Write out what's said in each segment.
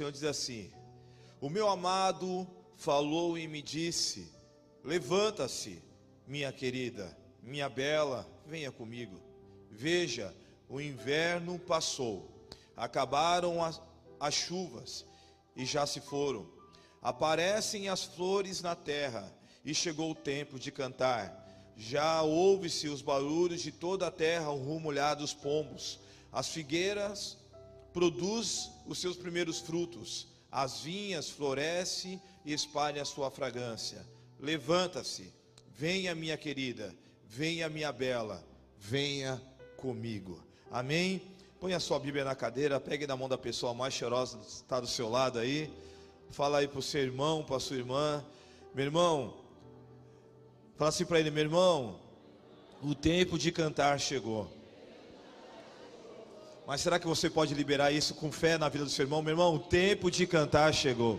Senhor diz assim: O meu amado falou e me disse: Levanta-se, minha querida, minha bela, venha comigo. Veja, o inverno passou, acabaram as, as chuvas e já se foram. Aparecem as flores na terra e chegou o tempo de cantar. Já ouve-se os barulhos de toda a terra, o rumo olhado dos pombos. As figueiras produz os seus primeiros frutos, as vinhas floresce e espalha a sua fragrância. Levanta-se, venha minha querida, venha minha bela, venha comigo. Amém? Põe a sua Bíblia na cadeira, pegue na mão da pessoa mais cheirosa que está do seu lado aí. Fala aí para o seu irmão, para a sua irmã. Meu irmão, fala assim para ele, meu irmão, o tempo de cantar chegou. Mas será que você pode liberar isso com fé na vida do seu irmão? Meu irmão, o tempo de cantar chegou.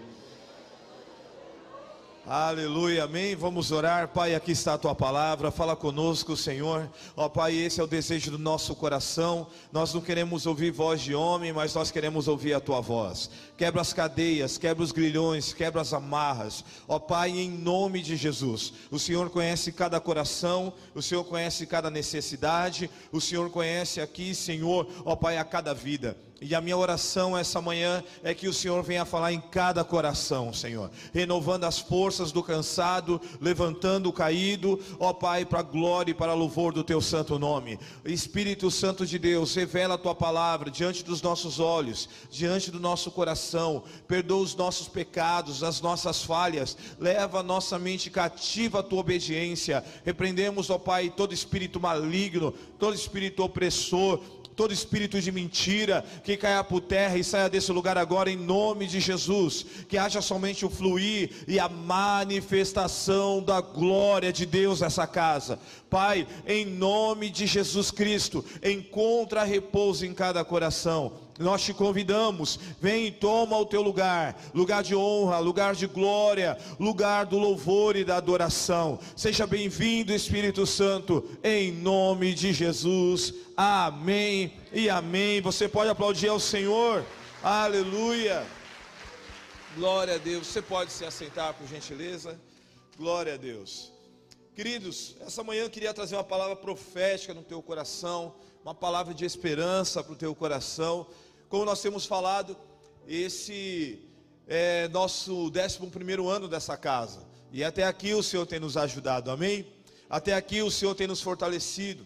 Aleluia, amém. Vamos orar, Pai. Aqui está a tua palavra. Fala conosco, Senhor. Ó Pai, esse é o desejo do nosso coração. Nós não queremos ouvir voz de homem, mas nós queremos ouvir a tua voz. Quebra as cadeias, quebra os grilhões, quebra as amarras. Ó Pai, em nome de Jesus. O Senhor conhece cada coração, o Senhor conhece cada necessidade, o Senhor conhece aqui, Senhor, ó Pai, a cada vida. E a minha oração essa manhã é que o Senhor venha falar em cada coração, Senhor, renovando as forças do cansado, levantando o caído, ó Pai, para a glória e para louvor do teu santo nome. Espírito Santo de Deus, revela a tua palavra diante dos nossos olhos, diante do nosso coração, perdoa os nossos pecados, as nossas falhas, leva a nossa mente cativa à tua obediência. Repreendemos, ó Pai, todo espírito maligno, todo espírito opressor, todo espírito de mentira que caia por terra e saia desse lugar agora em nome de Jesus. Que haja somente o fluir e a manifestação da glória de Deus nessa casa. Pai, em nome de Jesus Cristo, encontra repouso em cada coração nós te convidamos, vem e toma o teu lugar, lugar de honra, lugar de glória, lugar do louvor e da adoração. Seja bem-vindo, Espírito Santo, em nome de Jesus. Amém e amém. Você pode aplaudir ao Senhor. Aleluia. Glória a Deus. Você pode se assentar, por gentileza. Glória a Deus. Queridos, essa manhã eu queria trazer uma palavra profética no teu coração, uma palavra de esperança para o teu coração. Como nós temos falado, esse é nosso décimo primeiro ano dessa casa. E até aqui o Senhor tem nos ajudado, amém? Até aqui o Senhor tem nos fortalecido.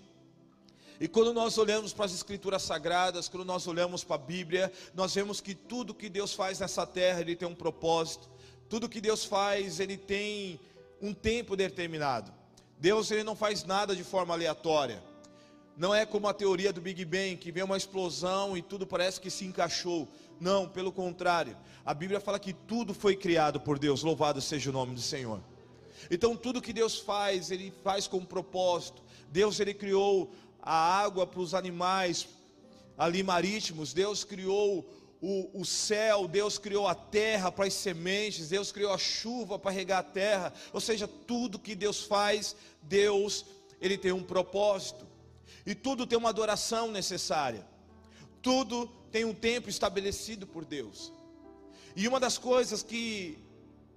E quando nós olhamos para as Escrituras Sagradas, quando nós olhamos para a Bíblia, nós vemos que tudo que Deus faz nessa terra, Ele tem um propósito. Tudo que Deus faz, Ele tem um tempo determinado. Deus ele não faz nada de forma aleatória. Não é como a teoria do Big Bang, que vem uma explosão e tudo parece que se encaixou. Não, pelo contrário. A Bíblia fala que tudo foi criado por Deus. Louvado seja o nome do Senhor. Então tudo que Deus faz, ele faz com um propósito. Deus ele criou a água para os animais ali marítimos. Deus criou o, o céu, Deus criou a terra para as sementes, Deus criou a chuva para regar a terra, ou seja, tudo que Deus faz, Deus, Ele tem um propósito, e tudo tem uma adoração necessária, tudo tem um tempo estabelecido por Deus, e uma das coisas que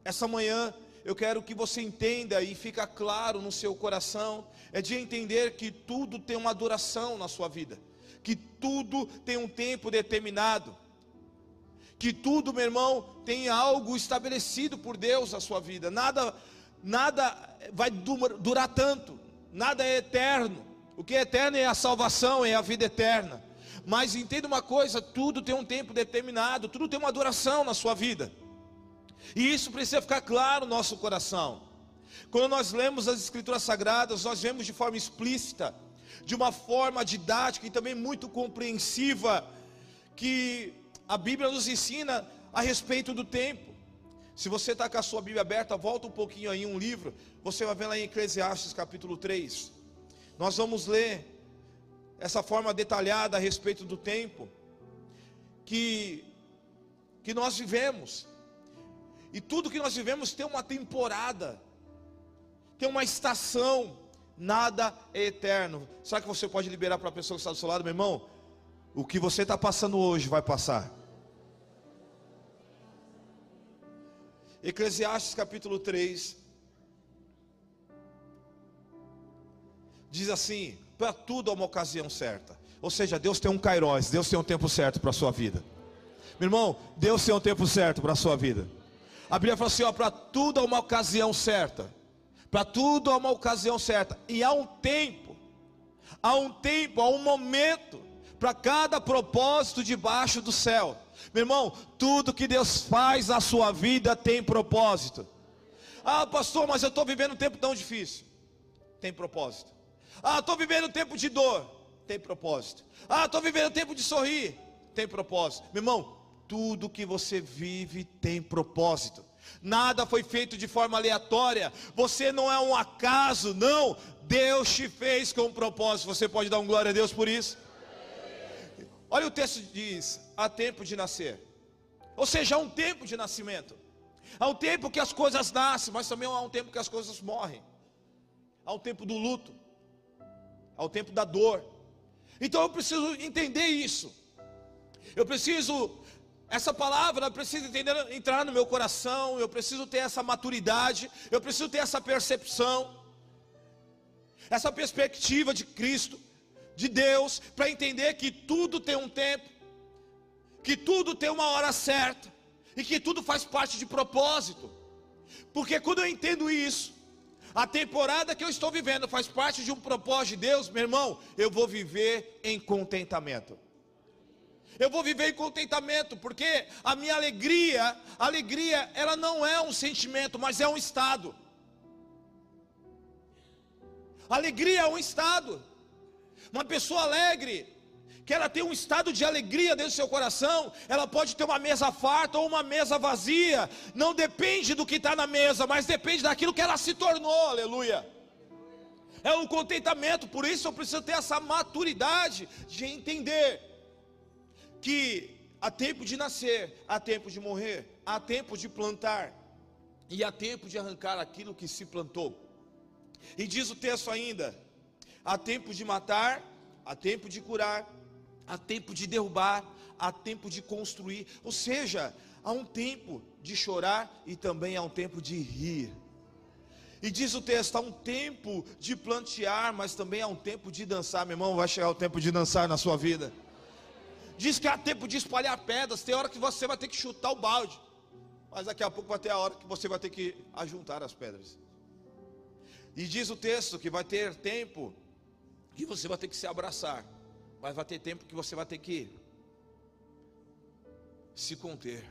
essa manhã eu quero que você entenda e fica claro no seu coração, é de entender que tudo tem uma adoração na sua vida, que tudo tem um tempo determinado que tudo, meu irmão, tem algo estabelecido por Deus na sua vida. Nada, nada vai durar tanto. Nada é eterno. O que é eterno é a salvação, é a vida eterna. Mas entenda uma coisa: tudo tem um tempo determinado, tudo tem uma duração na sua vida. E isso precisa ficar claro no nosso coração. Quando nós lemos as Escrituras Sagradas, nós vemos de forma explícita, de uma forma didática e também muito compreensiva, que a Bíblia nos ensina a respeito do tempo. Se você está com a sua Bíblia aberta, volta um pouquinho aí um livro, você vai ver lá em Eclesiastes capítulo 3. Nós vamos ler essa forma detalhada a respeito do tempo que, que nós vivemos. E tudo que nós vivemos tem uma temporada, tem uma estação, nada é eterno. Será que você pode liberar para a pessoa que está do seu lado, meu irmão? O que você está passando hoje vai passar. Eclesiastes capítulo 3 diz assim: para tudo há uma ocasião certa. Ou seja, Deus tem um kairós, Deus tem um tempo certo para a sua vida. Meu irmão, Deus tem um tempo certo para a sua vida. A Bíblia fala assim: ó, para tudo há uma ocasião certa. Para tudo há uma ocasião certa. E há um tempo, há um tempo, há um momento para cada propósito debaixo do céu. Meu irmão, tudo que Deus faz na sua vida tem propósito. Ah, pastor, mas eu estou vivendo um tempo tão difícil. Tem propósito. Ah, estou vivendo tempo de dor. Tem propósito. Ah, estou vivendo tempo de sorrir. Tem propósito. Meu irmão, tudo que você vive tem propósito. Nada foi feito de forma aleatória. Você não é um acaso, não. Deus te fez com um propósito. Você pode dar um glória a Deus por isso? Olha o texto diz: há tempo de nascer. Ou seja, há um tempo de nascimento. Há um tempo que as coisas nascem, mas também há um tempo que as coisas morrem. Há um tempo do luto. Há o tempo da dor. Então eu preciso entender isso. Eu preciso essa palavra precisa entender, entrar no meu coração, eu preciso ter essa maturidade, eu preciso ter essa percepção, essa perspectiva de Cristo, de Deus, para entender que tudo tem um tempo, que tudo tem uma hora certa, e que tudo faz parte de propósito, porque quando eu entendo isso, a temporada que eu estou vivendo faz parte de um propósito de Deus, meu irmão, eu vou viver em contentamento. Eu vou viver em contentamento, porque a minha alegria, alegria, ela não é um sentimento, mas é um estado. Alegria é um estado. Uma pessoa alegre, que ela tem um estado de alegria dentro do seu coração, ela pode ter uma mesa farta ou uma mesa vazia, não depende do que está na mesa, mas depende daquilo que ela se tornou, aleluia. É um contentamento, por isso eu preciso ter essa maturidade de entender que há tempo de nascer, há tempo de morrer, há tempo de plantar e há tempo de arrancar aquilo que se plantou. E diz o texto ainda: há tempo de matar, há tempo de curar, há tempo de derrubar, há tempo de construir. Ou seja, há um tempo de chorar e também há um tempo de rir. E diz o texto: há um tempo de plantear, mas também há um tempo de dançar. Meu irmão, vai chegar o tempo de dançar na sua vida. Diz que há tempo de espalhar pedras, tem hora que você vai ter que chutar o balde. Mas daqui a pouco vai ter a hora que você vai ter que ajuntar as pedras. E diz o texto que vai ter tempo que você vai ter que se abraçar. Mas vai ter tempo que você vai ter que se conter.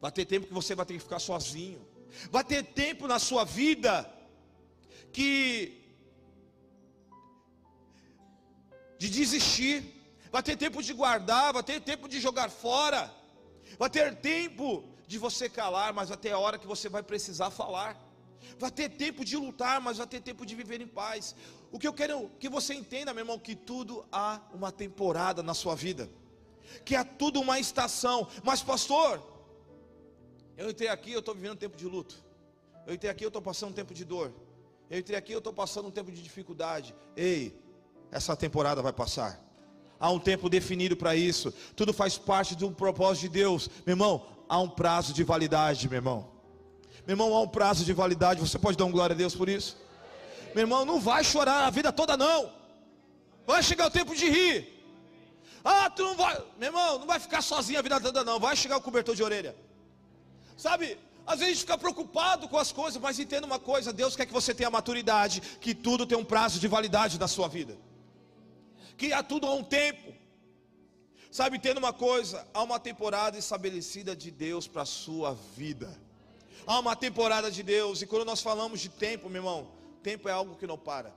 Vai ter tempo que você vai ter que ficar sozinho. Vai ter tempo na sua vida que de desistir vai ter tempo de guardar, vai ter tempo de jogar fora, vai ter tempo de você calar, mas ter a hora que você vai precisar falar. Vai ter tempo de lutar, mas vai ter tempo de viver em paz. O que eu quero que você entenda, meu irmão, que tudo há uma temporada na sua vida, que há tudo uma estação. Mas, pastor, eu entrei aqui, eu estou vivendo um tempo de luto. Eu entrei aqui, eu estou passando um tempo de dor. Eu entrei aqui, eu estou passando um tempo de dificuldade. Ei, essa temporada vai passar há um tempo definido para isso, tudo faz parte de um propósito de Deus, meu irmão. Há um prazo de validade, meu irmão. Meu irmão, há um prazo de validade. Você pode dar um glória a Deus por isso? Meu irmão, não vai chorar a vida toda, não. Vai chegar o tempo de rir. Ah, tu não vai, meu irmão, não vai ficar sozinho a vida toda, não. Vai chegar o cobertor de orelha. Sabe, às vezes a gente fica preocupado com as coisas, mas entenda uma coisa: Deus quer que você tenha maturidade, que tudo tem um prazo de validade na sua vida que há tudo há um tempo. Sabe, tendo uma coisa, há uma temporada estabelecida de Deus para a sua vida. Há uma temporada de Deus, e quando nós falamos de tempo, meu irmão, tempo é algo que não para.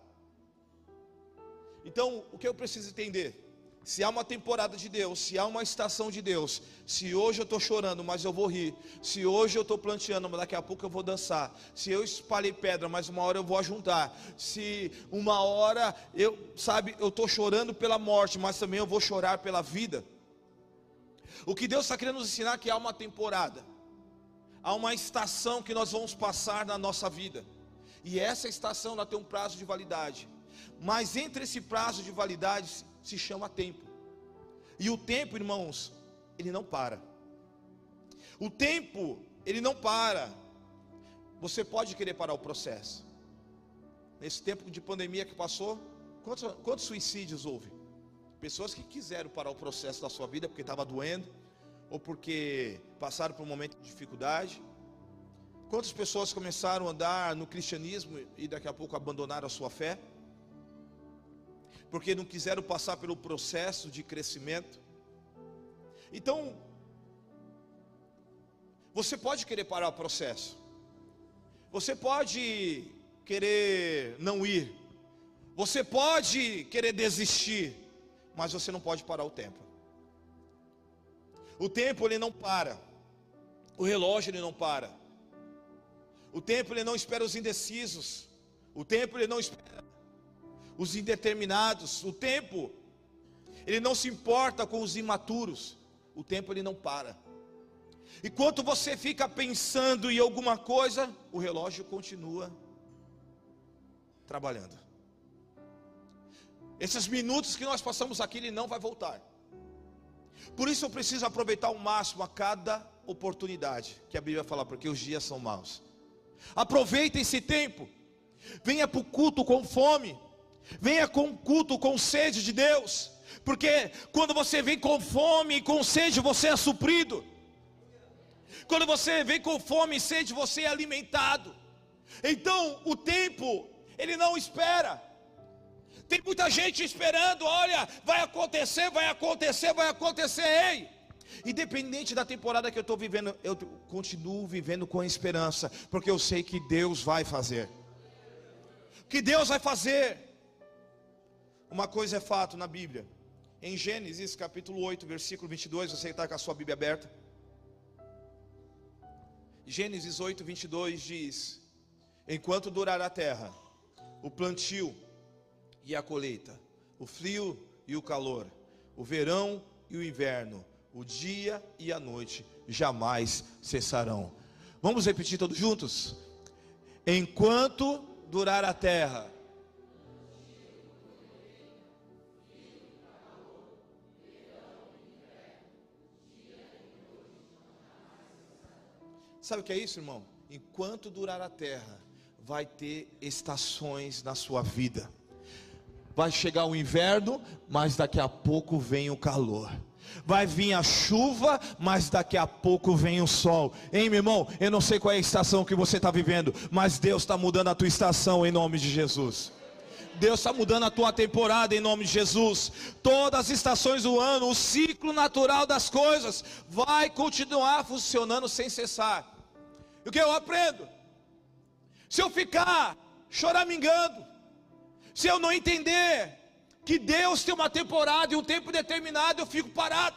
Então, o que eu preciso entender? Se há uma temporada de Deus, se há uma estação de Deus, se hoje eu estou chorando, mas eu vou rir, se hoje eu estou planteando, mas daqui a pouco eu vou dançar, se eu espalhei pedra, mas uma hora eu vou ajuntar, se uma hora eu, sabe, eu estou chorando pela morte, mas também eu vou chorar pela vida. O que Deus está querendo nos ensinar é que há uma temporada, há uma estação que nós vamos passar na nossa vida, e essa estação ela tem um prazo de validade, mas entre esse prazo de validade se chama tempo. E o tempo, irmãos, ele não para. O tempo, ele não para. Você pode querer parar o processo. Nesse tempo de pandemia que passou, quantos, quantos suicídios houve? Pessoas que quiseram parar o processo da sua vida porque estava doendo, ou porque passaram por um momento de dificuldade. Quantas pessoas começaram a andar no cristianismo e daqui a pouco abandonaram a sua fé? Porque não quiseram passar pelo processo de crescimento. Então, você pode querer parar o processo. Você pode querer não ir. Você pode querer desistir, mas você não pode parar o tempo. O tempo ele não para. O relógio ele não para. O tempo ele não espera os indecisos. O tempo ele não espera os indeterminados. O tempo ele não se importa com os imaturos. O tempo ele não para. Enquanto você fica pensando em alguma coisa, o relógio continua trabalhando. Esses minutos que nós passamos aqui, ele não vai voltar. Por isso eu preciso aproveitar ao máximo a cada oportunidade que a Bíblia fala, porque os dias são maus. Aproveite esse tempo. Venha para o culto com fome. Venha com culto com sede de Deus. Porque quando você vem com fome e com sede, você é suprido. Quando você vem com fome e sede, você é alimentado. Então, o tempo, ele não espera. Tem muita gente esperando, olha, vai acontecer, vai acontecer, vai acontecer, ei. Independente da temporada que eu estou vivendo, eu continuo vivendo com esperança, porque eu sei que Deus vai fazer. Que Deus vai fazer. Uma coisa é fato na Bíblia. Em Gênesis capítulo 8, versículo 22, você está com a sua Bíblia aberta. Gênesis 8, 22 diz: Enquanto durar a terra, o plantio e a colheita, o frio e o calor, o verão e o inverno, o dia e a noite jamais cessarão. Vamos repetir todos juntos? Enquanto durar a terra, Sabe o que é isso, irmão? Enquanto durar a terra, vai ter estações na sua vida. Vai chegar o inverno, mas daqui a pouco vem o calor. Vai vir a chuva, mas daqui a pouco vem o sol. Hein, meu irmão? Eu não sei qual é a estação que você está vivendo, mas Deus está mudando a tua estação em nome de Jesus. Deus está mudando a tua temporada em nome de Jesus. Todas as estações do ano, o ciclo natural das coisas vai continuar funcionando sem cessar. E o que eu aprendo? Se eu ficar choramingando, se eu não entender que Deus tem uma temporada e um tempo determinado, eu fico parado.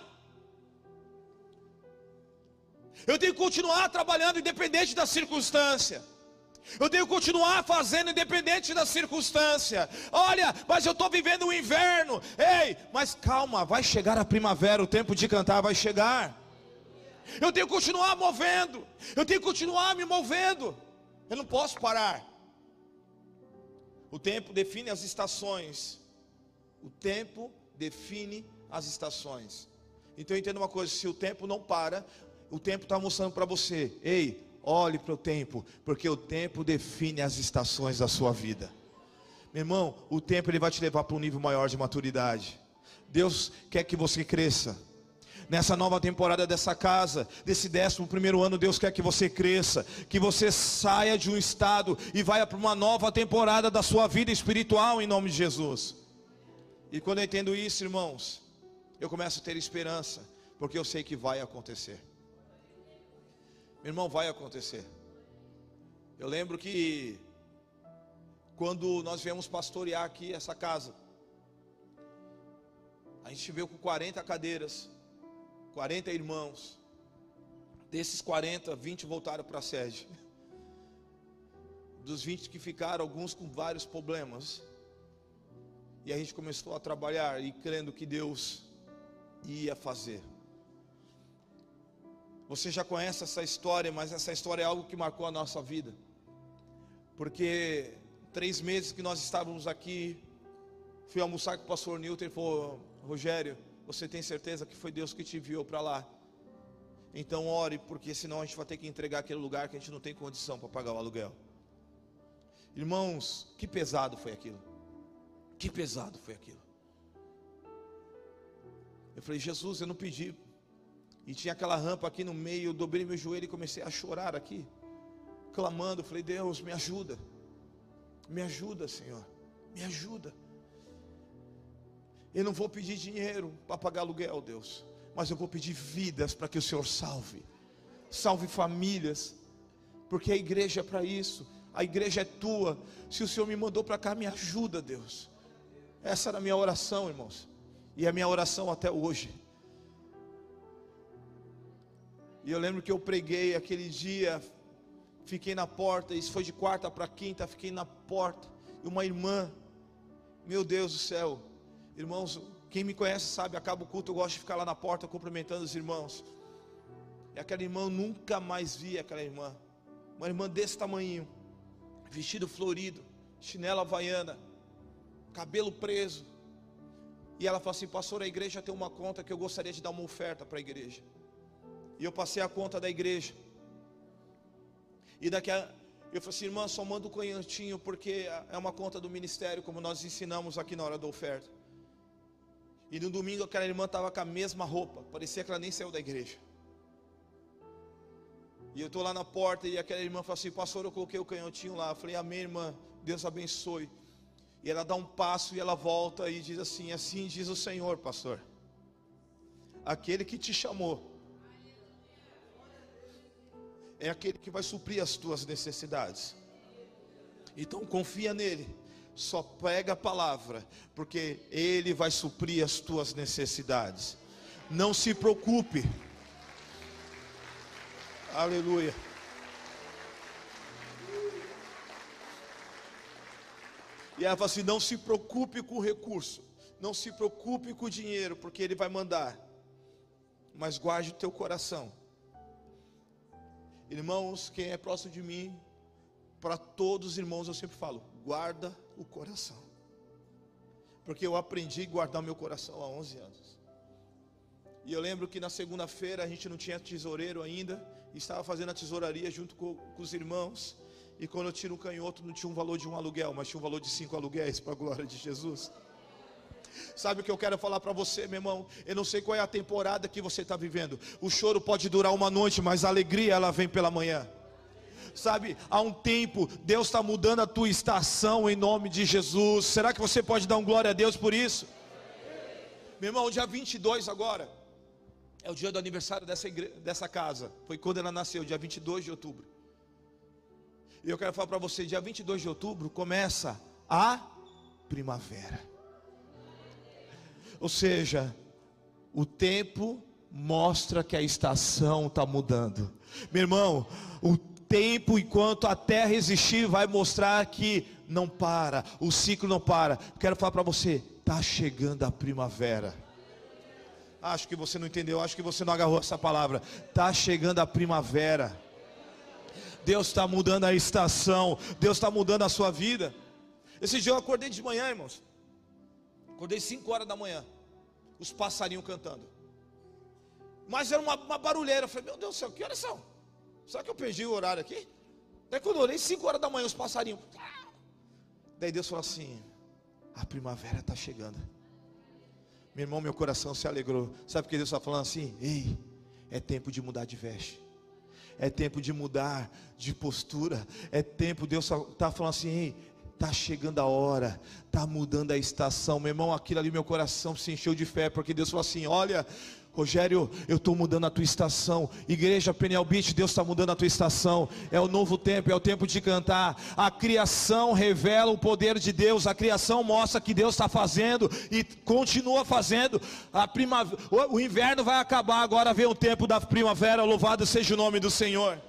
Eu tenho que continuar trabalhando independente da circunstância. Eu tenho que continuar fazendo independente da circunstância. Olha, mas eu estou vivendo o inverno. Ei, mas calma, vai chegar a primavera, o tempo de cantar vai chegar. Eu tenho que continuar movendo. Eu tenho que continuar me movendo. Eu não posso parar. O tempo define as estações. O tempo define as estações. Então entenda uma coisa: se o tempo não para, o tempo está mostrando para você, ei, olhe para o tempo, porque o tempo define as estações da sua vida. Meu irmão, o tempo ele vai te levar para um nível maior de maturidade. Deus quer que você cresça nessa nova temporada dessa casa, desse décimo primeiro ano, Deus quer que você cresça, que você saia de um estado e vá para uma nova temporada da sua vida espiritual em nome de Jesus. E quando eu entendo isso, irmãos, eu começo a ter esperança, porque eu sei que vai acontecer. Meu irmão, vai acontecer. Eu lembro que quando nós viemos pastorear aqui essa casa, a gente veio com 40 cadeiras. 40 irmãos. Desses 40, 20 voltaram para a sede. Dos 20 que ficaram, alguns com vários problemas. E a gente começou a trabalhar e crendo que Deus ia fazer. Você já conhece essa história, mas essa história é algo que marcou a nossa vida. Porque três meses que nós estávamos aqui, fui almoçar com o pastor Newton e falou, Rogério, você tem certeza que foi Deus que te enviou para lá? Então ore, porque senão a gente vai ter que entregar aquele lugar que a gente não tem condição para pagar o aluguel. Irmãos, que pesado foi aquilo. Que pesado foi aquilo. Eu falei, Jesus, eu não pedi. E tinha aquela rampa aqui no meio, eu dobrei meu joelho e comecei a chorar aqui, clamando. Falei, Deus, me ajuda. Me ajuda, Senhor. Me ajuda. Eu não vou pedir dinheiro para pagar aluguel, Deus, mas eu vou pedir vidas para que o Senhor salve. Salve famílias, porque a igreja é para isso. A igreja é tua. Se o Senhor me mandou para cá, me ajuda, Deus. Essa era a minha oração, irmãos. E a minha oração até hoje. E eu lembro que eu preguei aquele dia, fiquei na porta, isso foi de quarta para quinta, fiquei na porta. E uma irmã, meu Deus do céu, irmãos, quem me conhece sabe, acaba o culto, eu gosto de ficar lá na porta cumprimentando os irmãos. E aquela irmã, nunca mais vi aquela irmã, uma irmã desse tamanho, vestido florido, chinela havaiana, cabelo preso. E ela falou assim: Pastor, a igreja tem uma conta que eu gostaria de dar uma oferta para a igreja. E eu passei a conta da igreja. E daqui a. Eu falei assim, irmã, só manda o canhotinho, porque é uma conta do ministério, como nós ensinamos aqui na hora da oferta. E no domingo aquela irmã estava com a mesma roupa, parecia que ela nem saiu da igreja. E eu estou lá na porta e aquela irmã falou assim: Pastor, eu coloquei o canhotinho lá. Eu falei: Amém, irmã, Deus abençoe. E ela dá um passo e ela volta e diz assim: Assim diz o Senhor, pastor. Aquele que te chamou é aquele que vai suprir as tuas necessidades. Então confia nele. Só pega a palavra, porque ele vai suprir as tuas necessidades. Não se preocupe. Aleluia. E ela fala assim: não se preocupe com o recurso, não se preocupe com o dinheiro, porque ele vai mandar. Mas guarde o teu coração Irmãos, quem é próximo de mim, para todos os irmãos eu sempre falo: guarda o coração. Porque eu aprendi a guardar meu coração há 11 anos. E eu lembro que na segunda-feira a gente não tinha tesoureiro ainda, estava fazendo a tesouraria junto com, com os irmãos. E quando eu tiro um canhoto, não tinha um valor de um aluguel, mas tinha um valor de cinco aluguéis, para a glória de Jesus. Sabe o que eu quero falar para você, meu irmão? Eu não sei qual é a temporada que você está vivendo. O choro pode durar uma noite, mas a alegria ela vem pela manhã. Sabe, há um tempo, Deus está mudando a tua estação em nome de Jesus. Será que você pode dar um glória a Deus por isso? Meu irmão, dia 22 agora, é o dia do aniversário dessa, igre... dessa casa. Foi quando ela nasceu, dia 22 de outubro. E eu quero falar para você: dia 22 de outubro começa a primavera. Ou seja, o tempo mostra que a estação está mudando. Meu irmão, o tempo enquanto a terra existir vai mostrar que não para, o ciclo não para. Quero falar para você, está chegando a primavera. Acho que você não entendeu, acho que você não agarrou essa palavra. Está chegando a primavera. Deus está mudando a estação, Deus está mudando a sua vida. Esse dia eu acordei de manhã, irmãos. Acordei 5 horas da manhã. Os passarinhos cantando. Mas era uma, uma barulheira. Eu falei, meu Deus do céu, que horas são? Será que eu perdi o horário aqui? Daí quando eu olhei, 5 horas da manhã, os passarinhos. Daí Deus falou assim: a primavera está chegando. Meu irmão, meu coração se alegrou. Sabe por que Deus está falando assim? Ei, é tempo de mudar de veste. É tempo de mudar de postura. É tempo, Deus está falando assim, ei, Está chegando a hora, está mudando a estação, meu irmão. Aquilo ali, meu coração se encheu de fé, porque Deus falou assim: Olha, Rogério, eu estou mudando a tua estação. Igreja Peniel Beach, Deus está mudando a tua estação. É o novo tempo, é o tempo de cantar. A criação revela o poder de Deus. A criação mostra que Deus está fazendo e continua fazendo. A primavera, o inverno vai acabar. Agora vem o tempo da primavera. Louvado seja o nome do Senhor.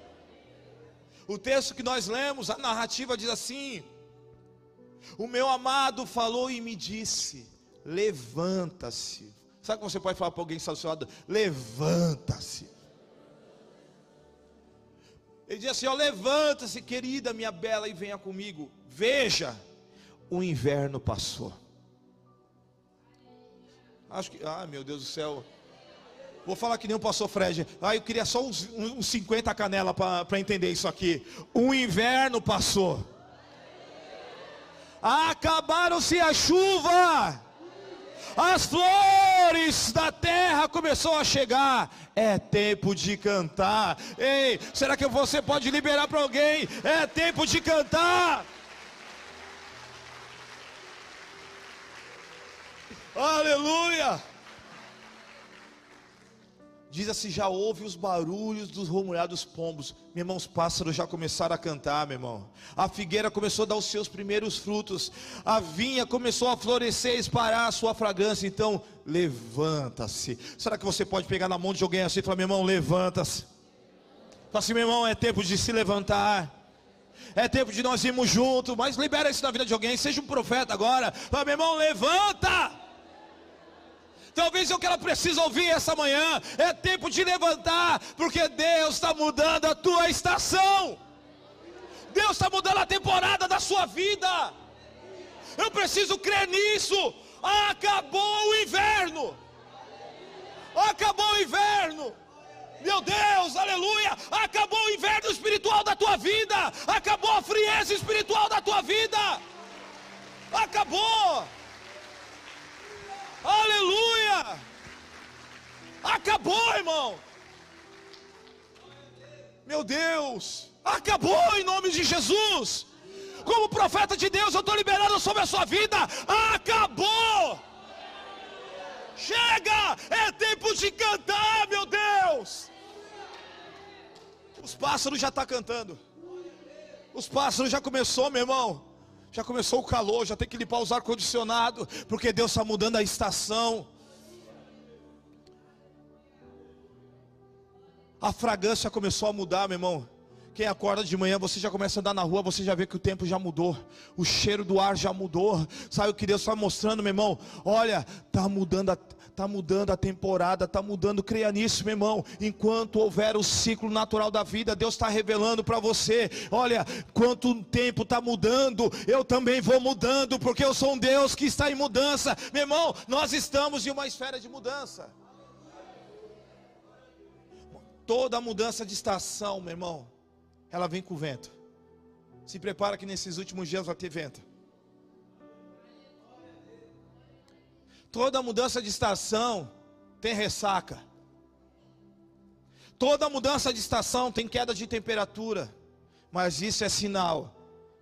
O texto que nós lemos, a narrativa diz assim: o meu amado falou e me disse: Levanta-se. Sabe como você pode falar para alguém que está do seu lado? Levanta-se. Ele diz assim: ó, levanta-se, querida, minha bela, e venha comigo. Veja, o inverno passou. Acho que, ah, meu Deus do céu. Vou falar que nem o pastor Fred. Ah, eu queria só uns, uns 50 canela para entender isso aqui. O inverno passou. Acabaram-se a chuva. As flores da terra começou a chegar. É tempo de cantar. Ei, será que você pode liberar para alguém? É tempo de cantar. Aleluia! Diz assim: já ouve os barulhos dos romulhados pombos. Meu irmão, os pássaros já começaram a cantar, meu irmão. A figueira começou a dar os seus primeiros frutos. A vinha começou a florescer, esparar a sua fragrância. Então, levanta-se. Será que você pode pegar na mão de alguém assim e falar: meu irmão, levanta-se? Fala assim, meu irmão, é tempo de se levantar. É tempo de nós irmos juntos. Mas libera isso na vida de alguém. Seja um profeta agora. Fala, meu irmão, levanta. Talvez é o que ela precisa ouvir essa manhã. É tempo de levantar, porque Deus está mudando a tua estação. Deus está mudando a temporada da sua vida. Eu preciso crer nisso. Acabou o inverno. Acabou o inverno. Meu Deus, aleluia! Acabou o inverno espiritual da tua vida. Acabou a frieza espiritual da tua vida. Acabou. Aleluia! Acabou, irmão. Meu Deus, acabou em nome de Jesus. Como profeta de Deus, eu estou liberando sobre a sua vida. Acabou. Chega, é tempo de cantar, meu Deus. Os pássaros já estão tá cantando. Os pássaros já começou, meu irmão. Já começou o calor, já tem que limpar os ar-condicionado, porque Deus está mudando a estação. A fragrância começou a mudar, meu irmão. Quem acorda de manhã, você já começa a andar na rua, você já vê que o tempo já mudou, o cheiro do ar já mudou. Sabe o que Deus está mostrando, meu irmão? Olha, está mudando a Está mudando a temporada, está mudando, creia nisso, meu irmão. Enquanto houver o ciclo natural da vida, Deus está revelando para você: olha, quanto tempo está mudando, eu também vou mudando, porque eu sou um Deus que está em mudança. Meu irmão, nós estamos em uma esfera de mudança. Toda mudança de estação, meu irmão, ela vem com vento. Se prepara que nesses últimos dias vai ter vento. Toda mudança de estação tem ressaca. Toda mudança de estação tem queda de temperatura. Mas isso é sinal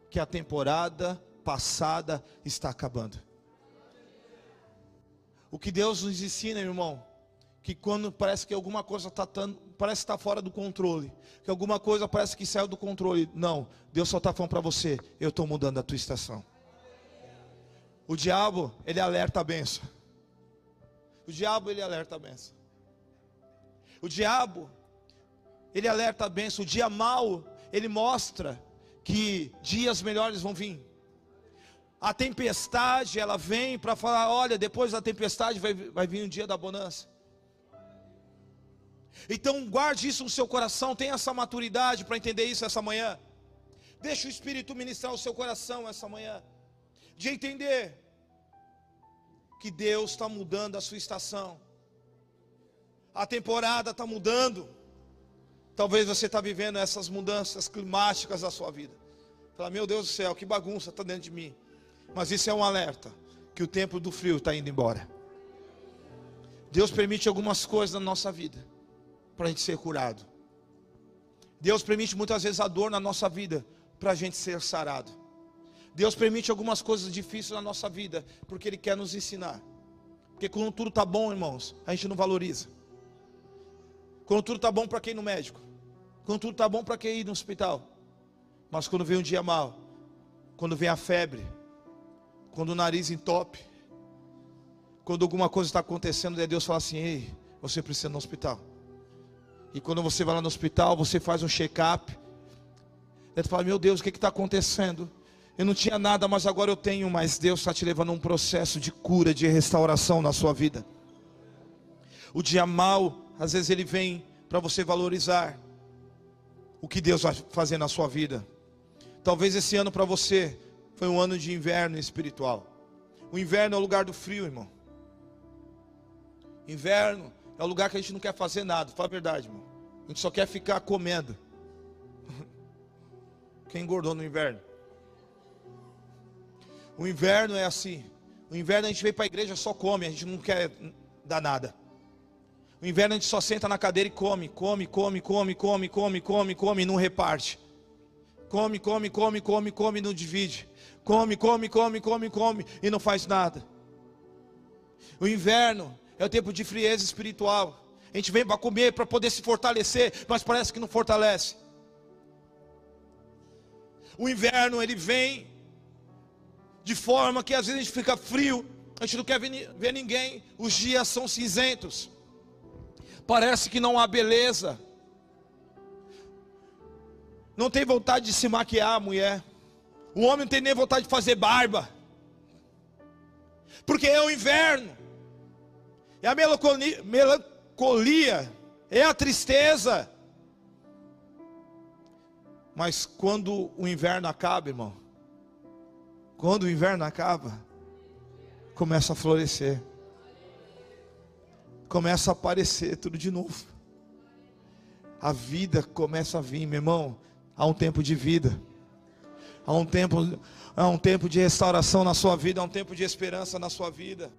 que a temporada passada está acabando. O que Deus nos ensina, irmão, que quando parece que alguma coisa está parece estar tá fora do controle, que alguma coisa parece que saiu do controle, não, Deus só está falando para você, eu estou mudando a tua estação. O diabo, ele alerta a benção. O diabo ele alerta a benção. O diabo ele alerta a benção. O dia mau ele mostra que dias melhores vão vir. A tempestade ela vem para falar, olha, depois da tempestade vai, vai vir um dia da bonança. Então guarde isso no seu coração, tenha essa maturidade para entender isso essa manhã. Deixa o Espírito ministrar o seu coração essa manhã. De entender que Deus está mudando a sua estação. A temporada está mudando. Talvez você está vivendo essas mudanças climáticas da sua vida. Fala, meu Deus do céu, que bagunça está dentro de mim. Mas isso é um alerta que o tempo do frio está indo embora. Deus permite algumas coisas na nossa vida para a gente ser curado. Deus permite muitas vezes a dor na nossa vida para a gente ser sarado. Deus permite algumas coisas difíceis na nossa vida, porque Ele quer nos ensinar. Porque quando tudo está bom, irmãos, a gente não valoriza. Quando tudo está bom para quem ir no médico. Quando tudo está bom para quem ir no hospital. Mas quando vem um dia mal, quando vem a febre, quando o nariz entope, quando alguma coisa está acontecendo, daí Deus fala assim: ei, você precisa ir no hospital. E quando você vai lá no hospital, você faz um check-up. Daí fala: meu Deus, o que está acontecendo? Eu não tinha nada, mas agora eu tenho. Mas Deus está te levando a um processo de cura, de restauração na sua vida. O dia mal, às vezes ele vem para você valorizar o que Deus vai fazer na sua vida. Talvez esse ano para você foi um ano de inverno espiritual. O inverno é o lugar do frio, irmão. Inverno é o lugar que a gente não quer fazer nada, fala a verdade, irmão. A gente só quer ficar comendo. Quem engordou no inverno? O inverno é assim. O inverno a gente vem para a igreja só come, a gente não quer dar nada. O inverno a gente só senta na cadeira e come, come, come, come, come, come, come, come e não reparte. Come, come, come, come, come e não divide. Come, come, come, come, come e não faz nada. O inverno é o tempo de frieza espiritual. A gente vem para comer, para poder se fortalecer, mas parece que não fortalece. O inverno ele vem de forma que às vezes a gente fica frio, a gente não quer ver ninguém, os dias são cinzentos, parece que não há beleza, não tem vontade de se maquiar, a mulher, o homem não tem nem vontade de fazer barba, porque é o inverno, é a melancolia, melancolia é a tristeza. Mas quando o inverno acaba, irmão, quando o inverno acaba, começa a florescer, começa a aparecer tudo de novo. A vida começa a vir, meu irmão. Há um tempo de vida, há um tempo, há um tempo de restauração na sua vida, há um tempo de esperança na sua vida.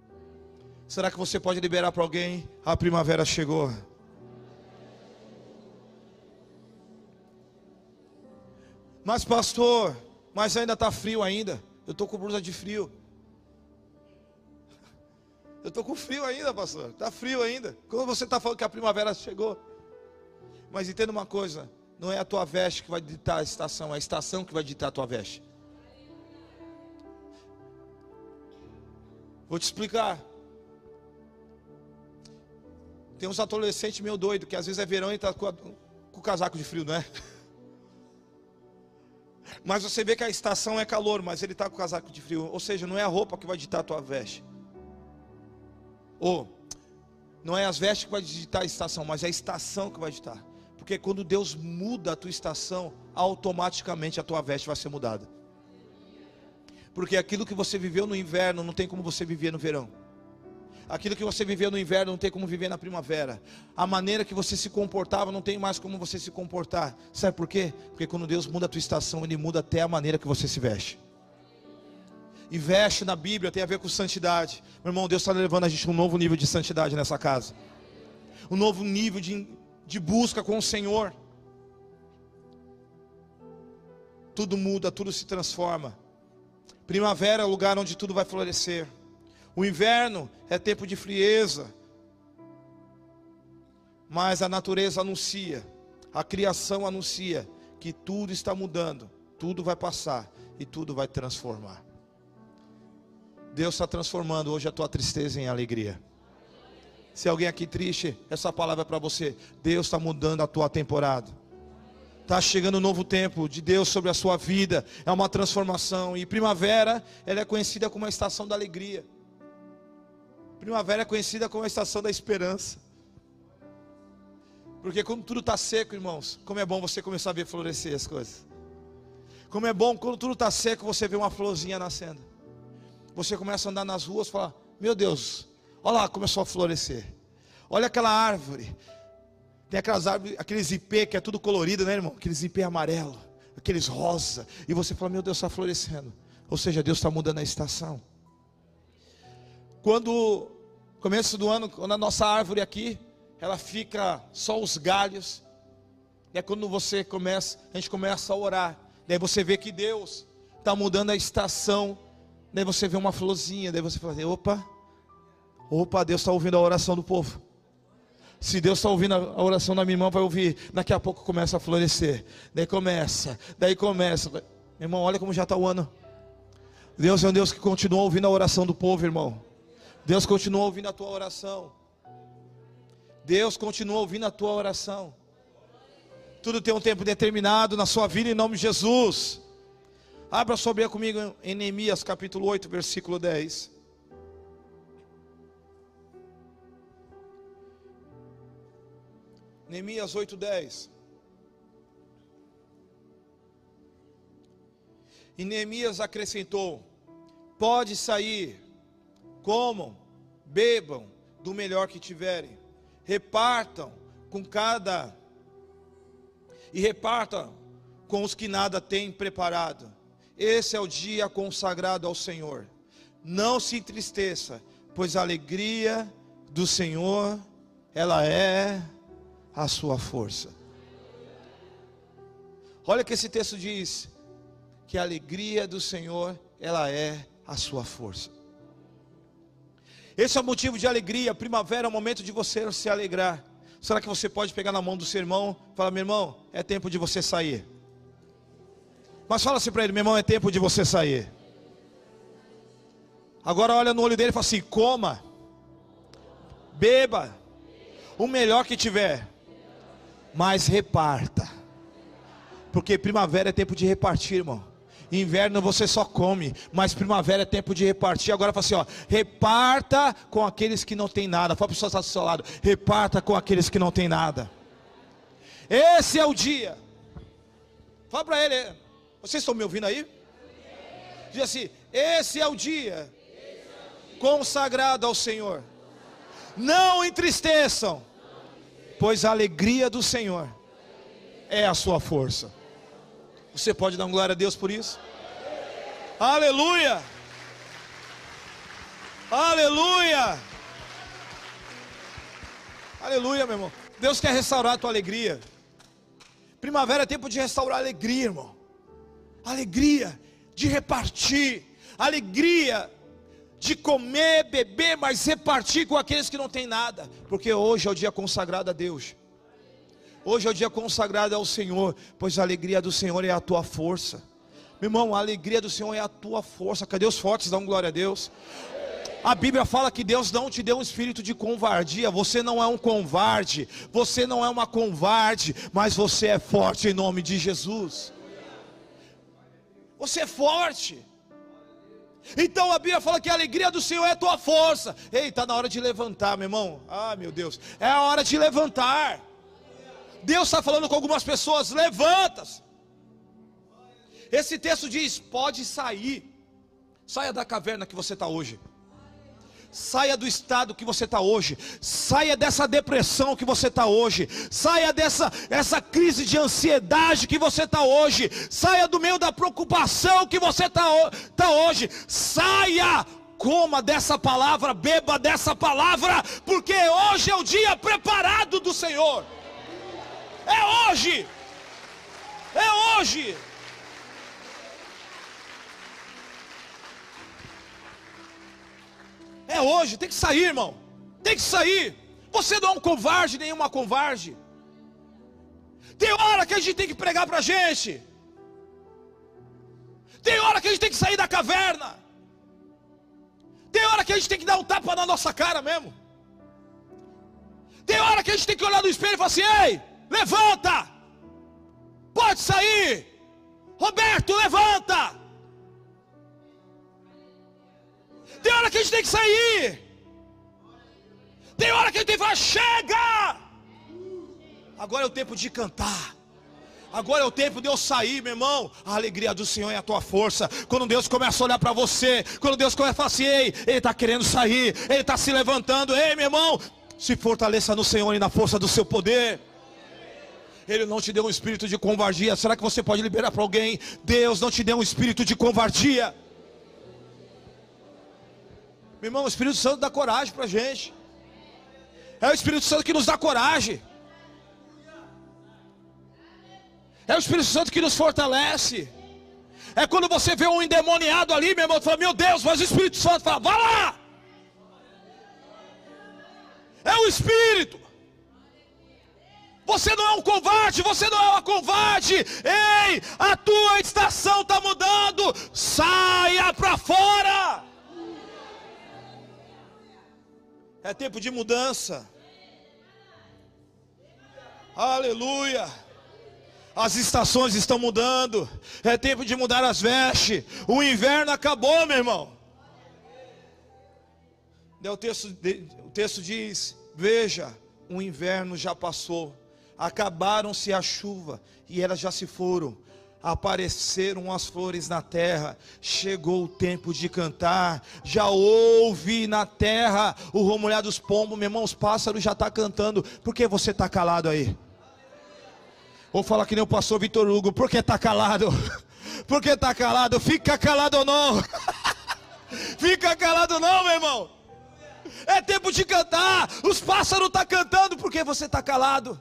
Será que você pode liberar para alguém? A primavera chegou. Mas pastor, mas ainda está frio ainda. Eu estou com blusa de frio. Eu estou com frio ainda, pastor. Está frio ainda. Como você está falando que a primavera chegou? Mas entenda uma coisa: não é a tua veste que vai ditar a estação, é a estação que vai ditar a tua veste. Vou te explicar. Tem uns adolescentes meio doido, que às vezes é verão e está com, com o casaco de frio, não é? Mas você vê que a estação é calor, mas ele está com o casaco de frio. Ou seja, não é a roupa que vai ditar a tua veste. Ou, não é as vestes que vai ditar a estação, mas é a estação que vai ditar. Porque quando Deus muda a tua estação, automaticamente a tua veste vai ser mudada. Porque aquilo que você viveu no inverno não tem como você viver no verão. Aquilo que você viveu no inverno não tem como viver na primavera. A maneira que você se comportava não tem mais como você se comportar. Sabe por quê? Porque quando Deus muda a tua estação, Ele muda até a maneira que você se veste. E veste na Bíblia tem a ver com santidade. Meu irmão, Deus está levando a gente a um novo nível de santidade nessa casa. Um novo nível de, de busca com o Senhor. Tudo muda, tudo se transforma. Primavera é o lugar onde tudo vai florescer. O inverno é tempo de frieza, mas a natureza anuncia, a criação anuncia que tudo está mudando, tudo vai passar e tudo vai transformar. Deus está transformando hoje a tua tristeza em alegria. Se alguém aqui triste, essa palavra é para você. Deus está mudando a tua temporada. Está chegando um novo tempo de Deus sobre a sua vida. É uma transformação. E primavera, ela é conhecida como a estação da alegria. Primavera é conhecida como a estação da esperança. Porque quando tudo está seco, irmãos, como é bom você começar a ver florescer as coisas. Como é bom quando tudo está seco, você vê uma florzinha nascendo. Você começa a andar nas ruas e fala: Meu Deus, olha lá, começou a florescer. Olha aquela árvore. Tem aquelas árvores, aqueles ipê que é tudo colorido, né, irmão? Aqueles ipê amarelo, aqueles rosa. E você fala: Meu Deus, está florescendo. Ou seja, Deus está mudando a estação. Quando começo do ano, quando a nossa árvore aqui, ela fica só os galhos. É quando você começa, a gente começa a orar. Daí você vê que Deus está mudando a estação. Daí você vê uma florzinha. Daí você fala: assim, opa, opa, Deus está ouvindo a oração do povo. Se Deus está ouvindo a oração da minha irmã, vai ouvir. Daqui a pouco começa a florescer. Daí começa, daí começa. Irmão, olha como já está o ano. Deus é um Deus que continua ouvindo a oração do povo, irmão. Deus continua ouvindo a tua oração. Deus continua ouvindo a tua oração. Tudo tem um tempo determinado na sua vida em nome de Jesus. Abra sua Bíblia comigo em Neemias capítulo 8, versículo 10. Neemias 8, 10. E Neemias acrescentou: Pode sair comam, bebam do melhor que tiverem. repartam com cada e repartam com os que nada têm preparado. Esse é o dia consagrado ao Senhor. Não se entristeça, pois a alegria do Senhor, ela é a sua força. Olha que esse texto diz que a alegria do Senhor, ela é a sua força. Esse é o motivo de alegria. Primavera é o momento de você se alegrar. Será que você pode pegar na mão do seu irmão e falar: meu irmão, é tempo de você sair? Mas fala assim para ele: meu irmão, é tempo de você sair. Agora olha no olho dele e fala assim: coma, beba, o melhor que tiver, mas reparta, porque primavera é tempo de repartir, irmão. Inverno você só come, mas primavera é tempo de repartir. Agora fala assim: ó, reparta com aqueles que não têm nada. Fala para o pessoal do seu lado: reparta com aqueles que não têm nada. Esse é o dia. Fala para ele: vocês estão me ouvindo aí? Diz assim: esse é o dia consagrado ao Senhor. Não entristeçam, pois a alegria do Senhor é a sua força. Você pode dar glória a Deus por isso? Aleluia! Aleluia! Aleluia, meu irmão. Deus quer restaurar a tua alegria. Primavera é tempo de restaurar a alegria, irmão. Alegria de repartir, alegria de comer, beber, mas repartir com aqueles que não têm nada, porque hoje é o dia consagrado a Deus. Hoje é o dia consagrado ao Senhor, pois a alegria do Senhor é a tua força. Meu irmão, a alegria do Senhor é a tua força. Cadê os fortes? Dão glória a Deus. A Bíblia fala que Deus não te deu um espírito de covardia. Você não é um covarde. Você não é uma covarde. Mas você é forte em nome de Jesus. Você é forte. Então a Bíblia fala que a alegria do Senhor é a tua força. Ei, está na hora de levantar, meu irmão. Ah, meu Deus. É a hora de levantar. Deus está falando com algumas pessoas: levanta-se. Esse texto diz: pode sair. Saia da caverna que você está hoje. Saia do estado que você está hoje. Saia dessa depressão que você está hoje. Saia dessa essa crise de ansiedade que você está hoje. Saia do meio da preocupação que você está tá hoje. Saia, coma dessa palavra, beba dessa palavra, porque hoje é o dia preparado do Senhor. É hoje. É hoje. É hoje, tem que sair, irmão. Tem que sair. Você não é um covarde, nenhuma covarde. Tem hora que a gente tem que pregar para a gente. Tem hora que a gente tem que sair da caverna. Tem hora que a gente tem que dar um tapa na nossa cara mesmo. Tem hora que a gente tem que olhar no espelho e falar assim: ei, levanta, pode sair, Roberto, levanta. Tem hora que a gente tem que sair, tem hora que a gente tem que falar: chega. Agora é o tempo de cantar. Agora é o tempo de eu sair, meu irmão. A alegria do Senhor é a tua força. Quando Deus começa a olhar para você, quando Deus começa a falar assim: ei, ele está querendo sair, ele está se levantando. Ei, meu irmão, se fortaleça no Senhor e na força do seu poder. Ele não te deu um espírito de covardia. Será que você pode liberar para alguém? Deus não te deu um espírito de covardia. Meu irmão, o Espírito Santo dá coragem para a gente. É o Espírito Santo que nos dá coragem. É o Espírito Santo que nos fortalece. É quando você vê um endemoniado ali, meu irmão, fala, meu Deus, mas o Espírito Santo fala, vá lá. É o Espírito. Você não é um covarde, você não é uma covarde. Ei, a tua estação está mudando. Saia para fora. É tempo de mudança. Aleluia. As estações estão mudando. É tempo de mudar as vestes. O inverno acabou, meu irmão. O texto, o texto diz: Veja, o inverno já passou acabaram-se a chuva e elas já se foram. apareceram as flores na terra, chegou o tempo de cantar, já ouve na terra o romulhar dos pombos, meu irmão, os pássaros já está cantando, por que você está calado aí? Vou falar que nem o pastor Vitor Hugo, por que está calado? Por que está calado? Fica calado ou não? Fica calado não, meu irmão. É tempo de cantar. Os pássaros estão tá cantando, por que você está calado?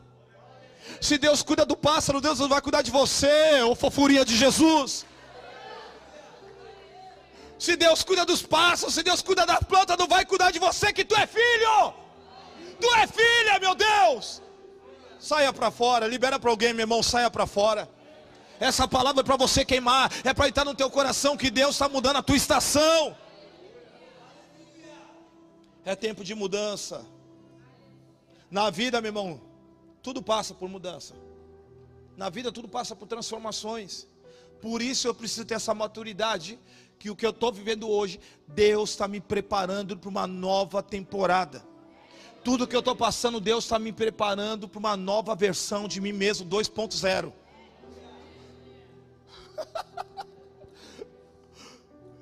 Se Deus cuida do pássaro, Deus não vai cuidar de você, ô fofurinha de Jesus. Se Deus cuida dos pássaros, se Deus cuida das plantas, não vai cuidar de você, que tu é filho. Tu é filha, meu Deus. Saia para fora, libera para alguém, meu irmão, saia para fora. Essa palavra é para você queimar, é para entrar no teu coração que Deus está mudando a tua estação. É tempo de mudança. Na vida, meu irmão, tudo passa por mudança. Na vida tudo passa por transformações. Por isso eu preciso ter essa maturidade que o que eu estou vivendo hoje, Deus está me preparando para uma nova temporada. Tudo que eu estou passando, Deus está me preparando para uma nova versão de mim mesmo, 2.0.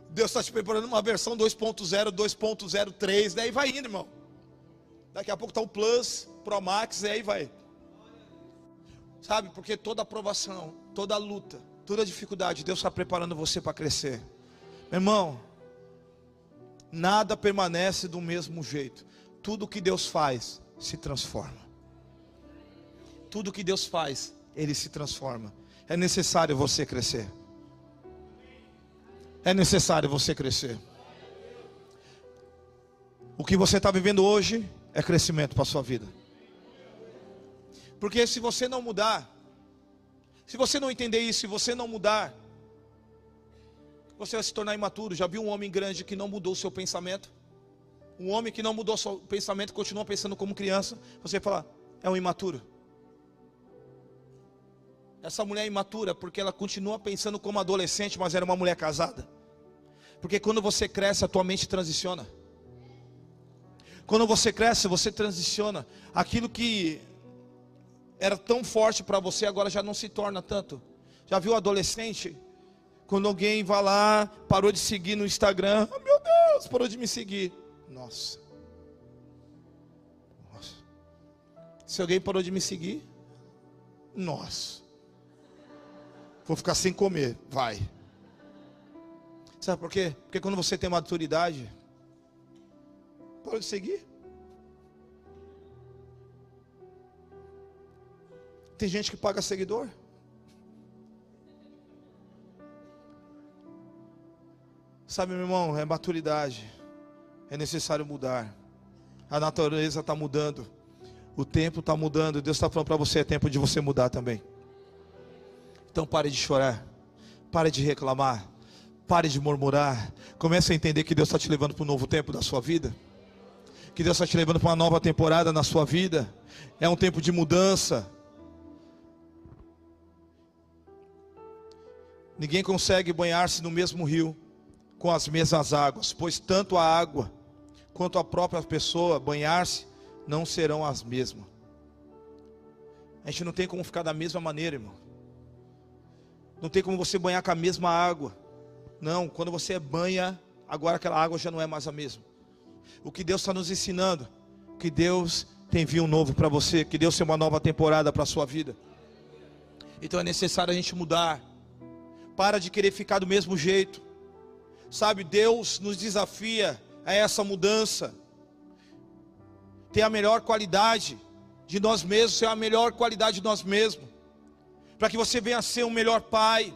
Deus está te preparando uma versão 2.0, 2.03, daí vai indo, irmão. Daqui a pouco está o Plus, Pro Max, e aí vai. Sabe, porque toda aprovação, toda luta, toda dificuldade, Deus está preparando você para crescer. Meu irmão, nada permanece do mesmo jeito. Tudo que Deus faz se transforma. Tudo que Deus faz, Ele se transforma. É necessário você crescer. É necessário você crescer. O que você está vivendo hoje é crescimento para a sua vida. Porque se você não mudar, se você não entender isso, se você não mudar, você vai se tornar imaturo. Já viu um homem grande que não mudou o seu pensamento? Um homem que não mudou o seu pensamento, continua pensando como criança. Você fala, é um imaturo. Essa mulher é imatura porque ela continua pensando como adolescente, mas era uma mulher casada. Porque quando você cresce, a tua mente transiciona. Quando você cresce, você transiciona. Aquilo que era tão forte para você, agora já não se torna tanto. Já viu adolescente? Quando alguém vai lá, parou de seguir no Instagram, oh, meu Deus, parou de me seguir. Nossa. Nossa. Se alguém parou de me seguir, nossa. Vou ficar sem comer, vai. Sabe por quê? Porque quando você tem maturidade, parou de seguir. Tem gente que paga seguidor. Sabe, meu irmão, é maturidade. É necessário mudar. A natureza está mudando. O tempo está mudando. Deus está falando para você: é tempo de você mudar também. Então pare de chorar. Pare de reclamar. Pare de murmurar. Comece a entender que Deus está te levando para um novo tempo da sua vida. Que Deus está te levando para uma nova temporada na sua vida. É um tempo de mudança. Ninguém consegue banhar-se no mesmo rio com as mesmas águas, pois tanto a água quanto a própria pessoa banhar-se não serão as mesmas. A gente não tem como ficar da mesma maneira, irmão. Não tem como você banhar com a mesma água. Não, quando você banha, agora aquela água já não é mais a mesma. O que Deus está nos ensinando, que Deus tem vinho novo para você, que Deus tem uma nova temporada para a sua vida. Então é necessário a gente mudar. Para de querer ficar do mesmo jeito. Sabe, Deus nos desafia a essa mudança. Ter a melhor qualidade de nós mesmos, ter a melhor qualidade de nós mesmos. Para que você venha a ser um melhor pai,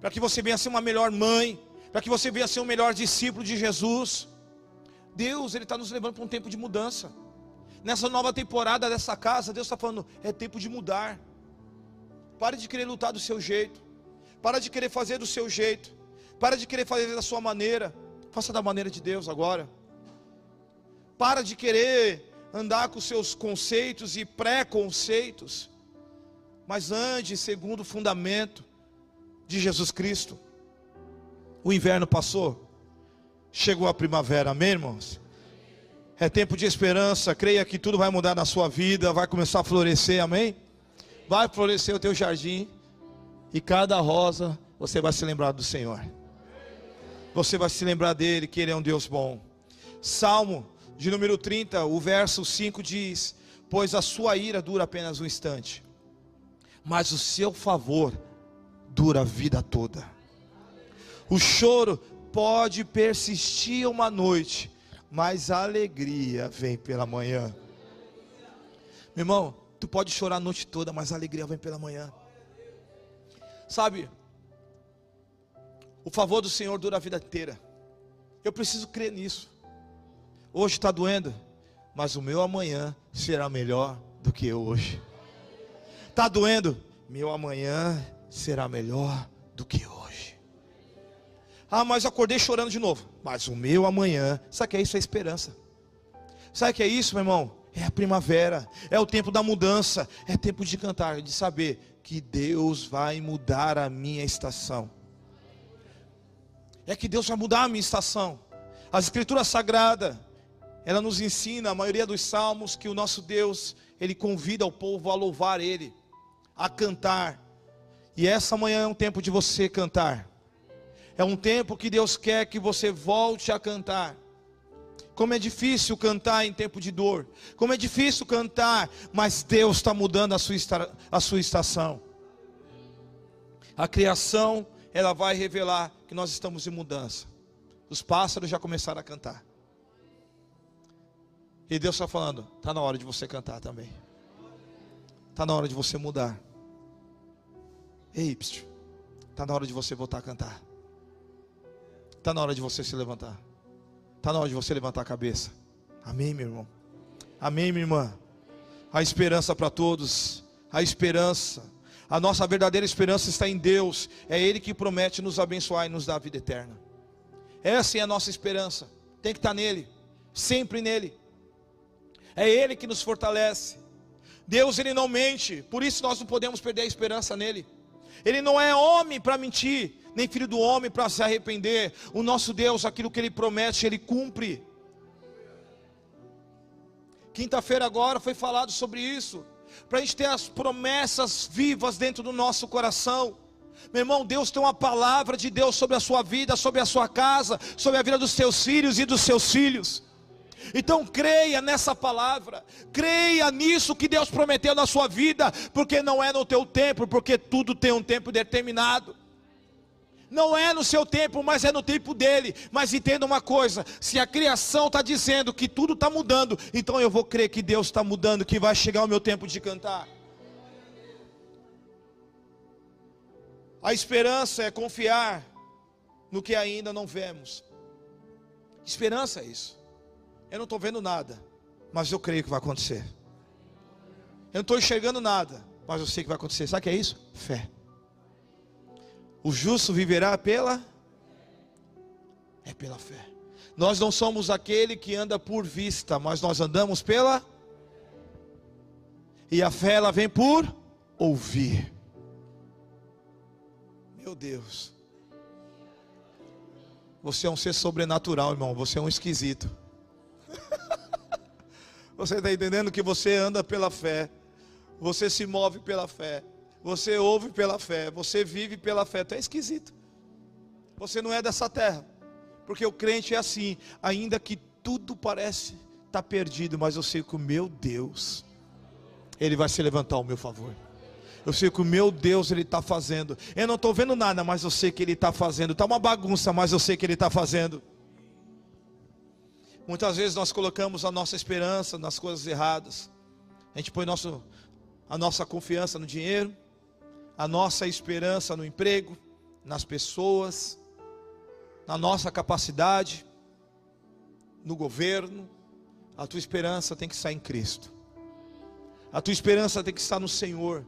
para que você venha a ser uma melhor mãe, para que você venha a ser um melhor discípulo de Jesus. Deus, Ele está nos levando para um tempo de mudança. Nessa nova temporada dessa casa, Deus está falando, é tempo de mudar. Pare de querer lutar do seu jeito. Para de querer fazer do seu jeito. Para de querer fazer da sua maneira. Faça da maneira de Deus agora. Para de querer andar com seus conceitos e pré-conceitos. Mas ande segundo o fundamento de Jesus Cristo. O inverno passou. Chegou a primavera, amém, irmãos? É tempo de esperança. Creia que tudo vai mudar na sua vida, vai começar a florescer, amém? Vai florescer o teu jardim E cada rosa você vai se lembrar do Senhor. Você vai se lembrar dele, que ele é um Deus bom. Salmo de número 30, o verso 5 diz: Pois a sua ira dura apenas um instante, mas o seu favor dura a vida toda. O choro pode persistir uma noite, mas a alegria vem pela manhã. Meu irmão, tu pode chorar a noite toda, mas a alegria vem pela manhã. Sabe, o favor do Senhor dura a vida inteira. Eu preciso crer nisso. Hoje está doendo, mas o meu amanhã será melhor do que hoje. Está doendo, meu amanhã será melhor do que hoje. Ah, mas acordei chorando de novo. Mas o meu amanhã, sabe que é isso? É esperança. Sabe que é isso, meu irmão? É a primavera, é o tempo da mudança, é tempo de cantar, de saber que Deus vai mudar a minha estação é que Deus vai mudar a minha estação. A Escritura Sagrada, ela nos ensina, a maioria dos salmos, que o nosso Deus, Ele convida o povo a louvar Ele, a cantar. E essa manhã é um tempo de você cantar. É um tempo que Deus quer que você volte a cantar. Como é difícil cantar em tempo de dor. Como é difícil cantar, mas Deus está mudando a sua, a sua estação. A criação ela vai revelar que nós estamos em mudança. Os pássaros já começaram a cantar. E Deus está falando: está na hora de você cantar também. Está na hora de você mudar. Ei, está na hora de você voltar a cantar. Está na hora de você se levantar. Está na hora de você levantar a cabeça. Amém, meu irmão. Amém, minha irmã. A esperança para todos. A esperança a nossa verdadeira esperança está em Deus. É Ele que promete nos abençoar e nos dar a vida eterna. Essa é a nossa esperança. Tem que estar nele, sempre nele. É Ele que nos fortalece. Deus ele não mente, por isso nós não podemos perder a esperança nele. Ele não é homem para mentir, nem filho do homem para se arrepender. O nosso Deus, aquilo que ele promete, ele cumpre. Quinta-feira agora foi falado sobre isso para a gente ter as promessas vivas dentro do nosso coração. Meu irmão, Deus tem uma palavra de Deus sobre a sua vida, sobre a sua casa, sobre a vida dos seus filhos e dos seus filhos. Então creia nessa palavra, creia nisso que Deus prometeu na sua vida, porque não é no teu tempo, porque tudo tem um tempo determinado. Não é no seu tempo, mas é no tempo dele. Mas entenda uma coisa: se a criação está dizendo que tudo está mudando, então eu vou crer que Deus está mudando, que vai chegar o meu tempo de cantar. A esperança é confiar no que ainda não vemos. Esperança é isso. Eu não estou vendo nada, mas eu creio que vai acontecer. Eu não estou enxergando nada, mas eu sei que vai acontecer. Sabe o que é isso? Fé. O justo viverá pela é pela fé. Nós não somos aquele que anda por vista, mas nós andamos pela e a fé ela vem por ouvir. Meu Deus. Você é um ser sobrenatural, irmão. Você é um esquisito. você está entendendo que você anda pela fé. Você se move pela fé. Você ouve pela fé, você vive pela fé. Tu é esquisito. Você não é dessa terra. Porque o crente é assim, ainda que tudo parece estar tá perdido, mas eu sei que o meu Deus, Ele vai se levantar ao meu favor. Eu sei que o meu Deus Ele está fazendo. Eu não estou vendo nada, mas eu sei que Ele está fazendo. Está uma bagunça, mas eu sei que Ele está fazendo. Muitas vezes nós colocamos a nossa esperança nas coisas erradas. A gente põe nosso, a nossa confiança no dinheiro, a nossa esperança no emprego, nas pessoas, na nossa capacidade, no governo. A tua esperança tem que estar em Cristo. A tua esperança tem que estar no Senhor.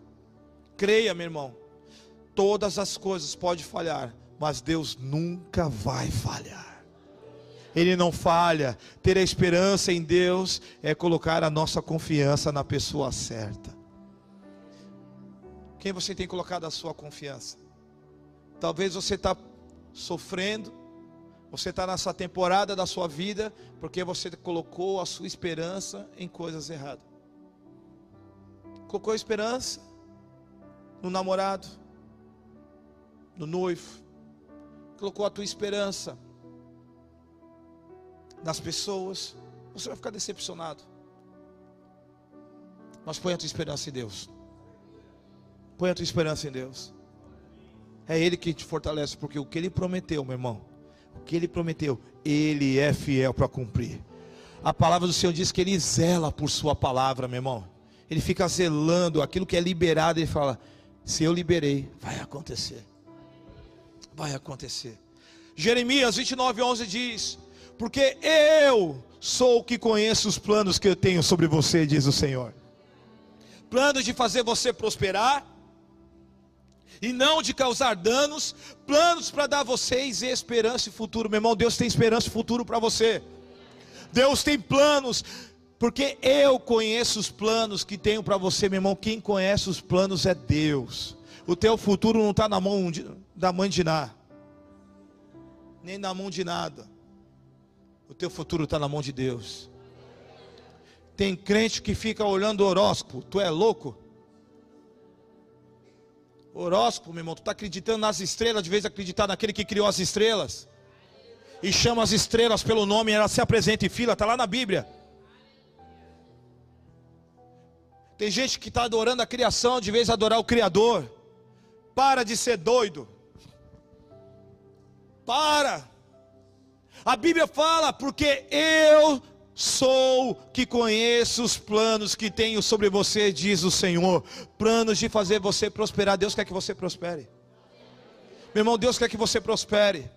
Creia, meu irmão. Todas as coisas podem falhar, mas Deus nunca vai falhar. Ele não falha. Ter a esperança em Deus é colocar a nossa confiança na pessoa certa. Quem você tem colocado a sua confiança? Talvez você está sofrendo, você está nessa temporada da sua vida, porque você colocou a sua esperança em coisas erradas. Colocou a esperança no namorado, no noivo, colocou a tua esperança nas pessoas, você vai ficar decepcionado. Mas põe a tua esperança em Deus. Põe a tua esperança em Deus. É Ele que te fortalece, porque o que Ele prometeu, meu irmão, o que Ele prometeu, Ele é fiel para cumprir. A palavra do Senhor diz que Ele zela por Sua palavra, meu irmão. Ele fica zelando aquilo que é liberado. Ele fala: Se eu liberei, vai acontecer. Vai acontecer. Jeremias 29, 11 diz: Porque eu sou o que conheço os planos que eu tenho sobre você, diz o Senhor. Planos de fazer você prosperar e não de causar danos, planos para dar a vocês esperança e futuro. Meu irmão, Deus tem esperança e futuro para você. Deus tem planos, porque eu conheço os planos que tenho para você, meu irmão. Quem conhece os planos é Deus. O teu futuro não está na mão de, da mãe de nada, nem na mão de nada. O teu futuro está na mão de Deus. Tem crente que fica olhando o horóscopo. Tu é louco? Horóscopo, meu irmão, tu está acreditando nas estrelas, de vez acreditar naquele que criou as estrelas. E chama as estrelas pelo nome, ela se apresenta em fila, está lá na Bíblia. Tem gente que está adorando a criação, de vez adorar o Criador. Para de ser doido. Para. A Bíblia fala, porque eu Sou que conheço os planos que tenho sobre você, diz o Senhor. Planos de fazer você prosperar. Deus quer que você prospere. Meu irmão, Deus quer que você prospere.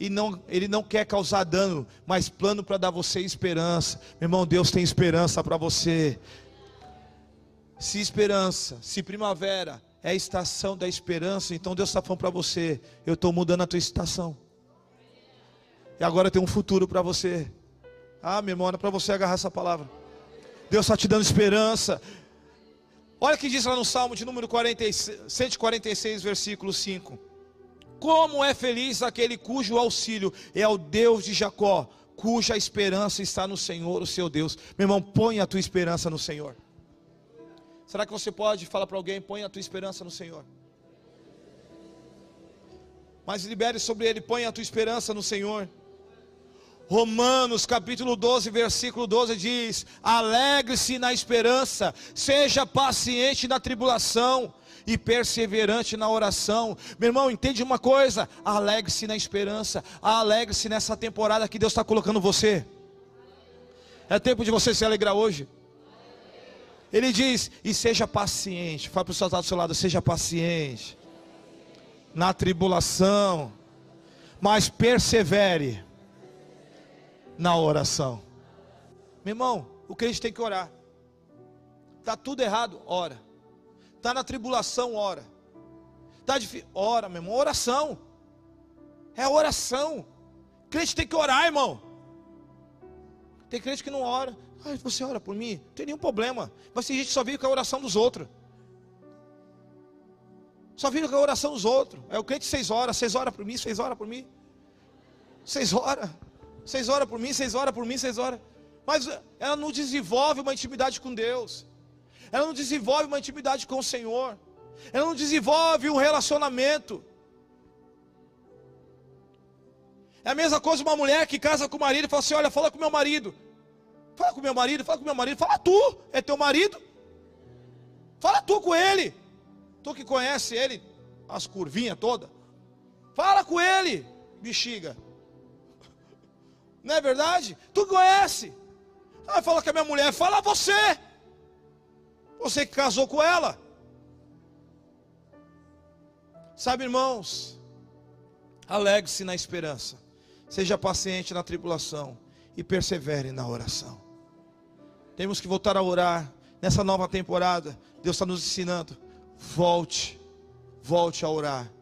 E não, Ele não quer causar dano, mas plano para dar você esperança. Meu irmão, Deus tem esperança para você. Se esperança, se primavera é a estação da esperança, então Deus está falando para você: eu estou mudando a tua estação. E agora tem um futuro para você. Ah, meu irmão, para você agarrar essa palavra. Deus está te dando esperança. Olha o que diz lá no Salmo de número 46, 146, versículo 5. Como é feliz aquele cujo auxílio é o Deus de Jacó, cuja esperança está no Senhor, o seu Deus. Meu irmão, põe a tua esperança no Senhor. Será que você pode falar para alguém, põe a tua esperança no Senhor? Mas libere sobre ele, põe a tua esperança no Senhor. Romanos capítulo 12, versículo 12 diz: Alegre-se na esperança, seja paciente na tribulação e perseverante na oração. Meu irmão, entende uma coisa? Alegre-se na esperança, alegre-se nessa temporada que Deus está colocando você. É tempo de você se alegrar hoje. Ele diz: e seja paciente. Fala para o seu do seu lado: seja paciente na tribulação, mas persevere na oração. Meu irmão, o gente tem que orar? Está tudo errado, ora. Está na tribulação, ora. Está difícil, ora, meu irmão, oração. É oração. O crente tem que orar, irmão. Tem crente que não ora. Ah, você ora por mim? Não tem nenhum problema. Mas tem gente que só vive com a oração dos outros. Só vive com a oração dos outros. É o crente seis horas, seis horas por mim, seis horas por mim. Seis horas. Vocês oram por mim, vocês oram por mim, vocês oram. Mas ela não desenvolve uma intimidade com Deus. Ela não desenvolve uma intimidade com o Senhor. Ela não desenvolve um relacionamento. É a mesma coisa uma mulher que casa com o marido e fala assim: Olha, fala com meu marido. Fala com meu marido, fala com meu marido. Fala tu, é teu marido. Fala tu com ele. Tu que conhece ele, as curvinhas todas. Fala com ele, bexiga. Não é verdade? Tu conhece. Ah, fala que a minha mulher, fala você. Você que casou com ela. Sabe, irmãos, alegre-se na esperança, seja paciente na tribulação e persevere na oração. Temos que voltar a orar nessa nova temporada. Deus está nos ensinando. Volte, volte a orar.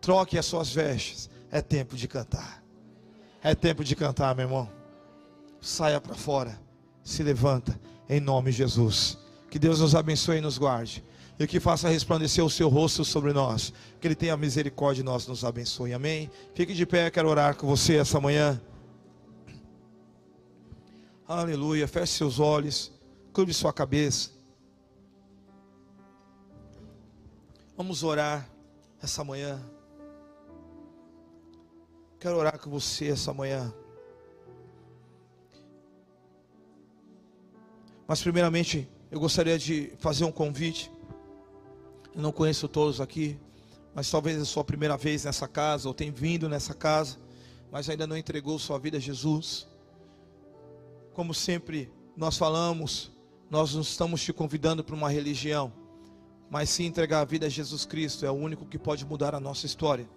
Troque as suas vestes. É tempo de cantar. É tempo de cantar, meu irmão. Saia para fora. Se levanta em nome de Jesus. Que Deus nos abençoe e nos guarde. E que faça resplandecer o seu rosto sobre nós. Que Ele tenha misericórdia e nós nos abençoe. Amém. Fique de pé, quero orar com você essa manhã. Aleluia. Feche seus olhos. Curve sua cabeça. Vamos orar. essa manhã. Quero orar com você essa manhã. Mas primeiramente, eu gostaria de fazer um convite. Eu não conheço todos aqui, mas talvez é a sua primeira vez nessa casa, ou tem vindo nessa casa, mas ainda não entregou sua vida a Jesus. Como sempre nós falamos, nós não estamos te convidando para uma religião, mas sim entregar a vida a Jesus Cristo, é o único que pode mudar a nossa história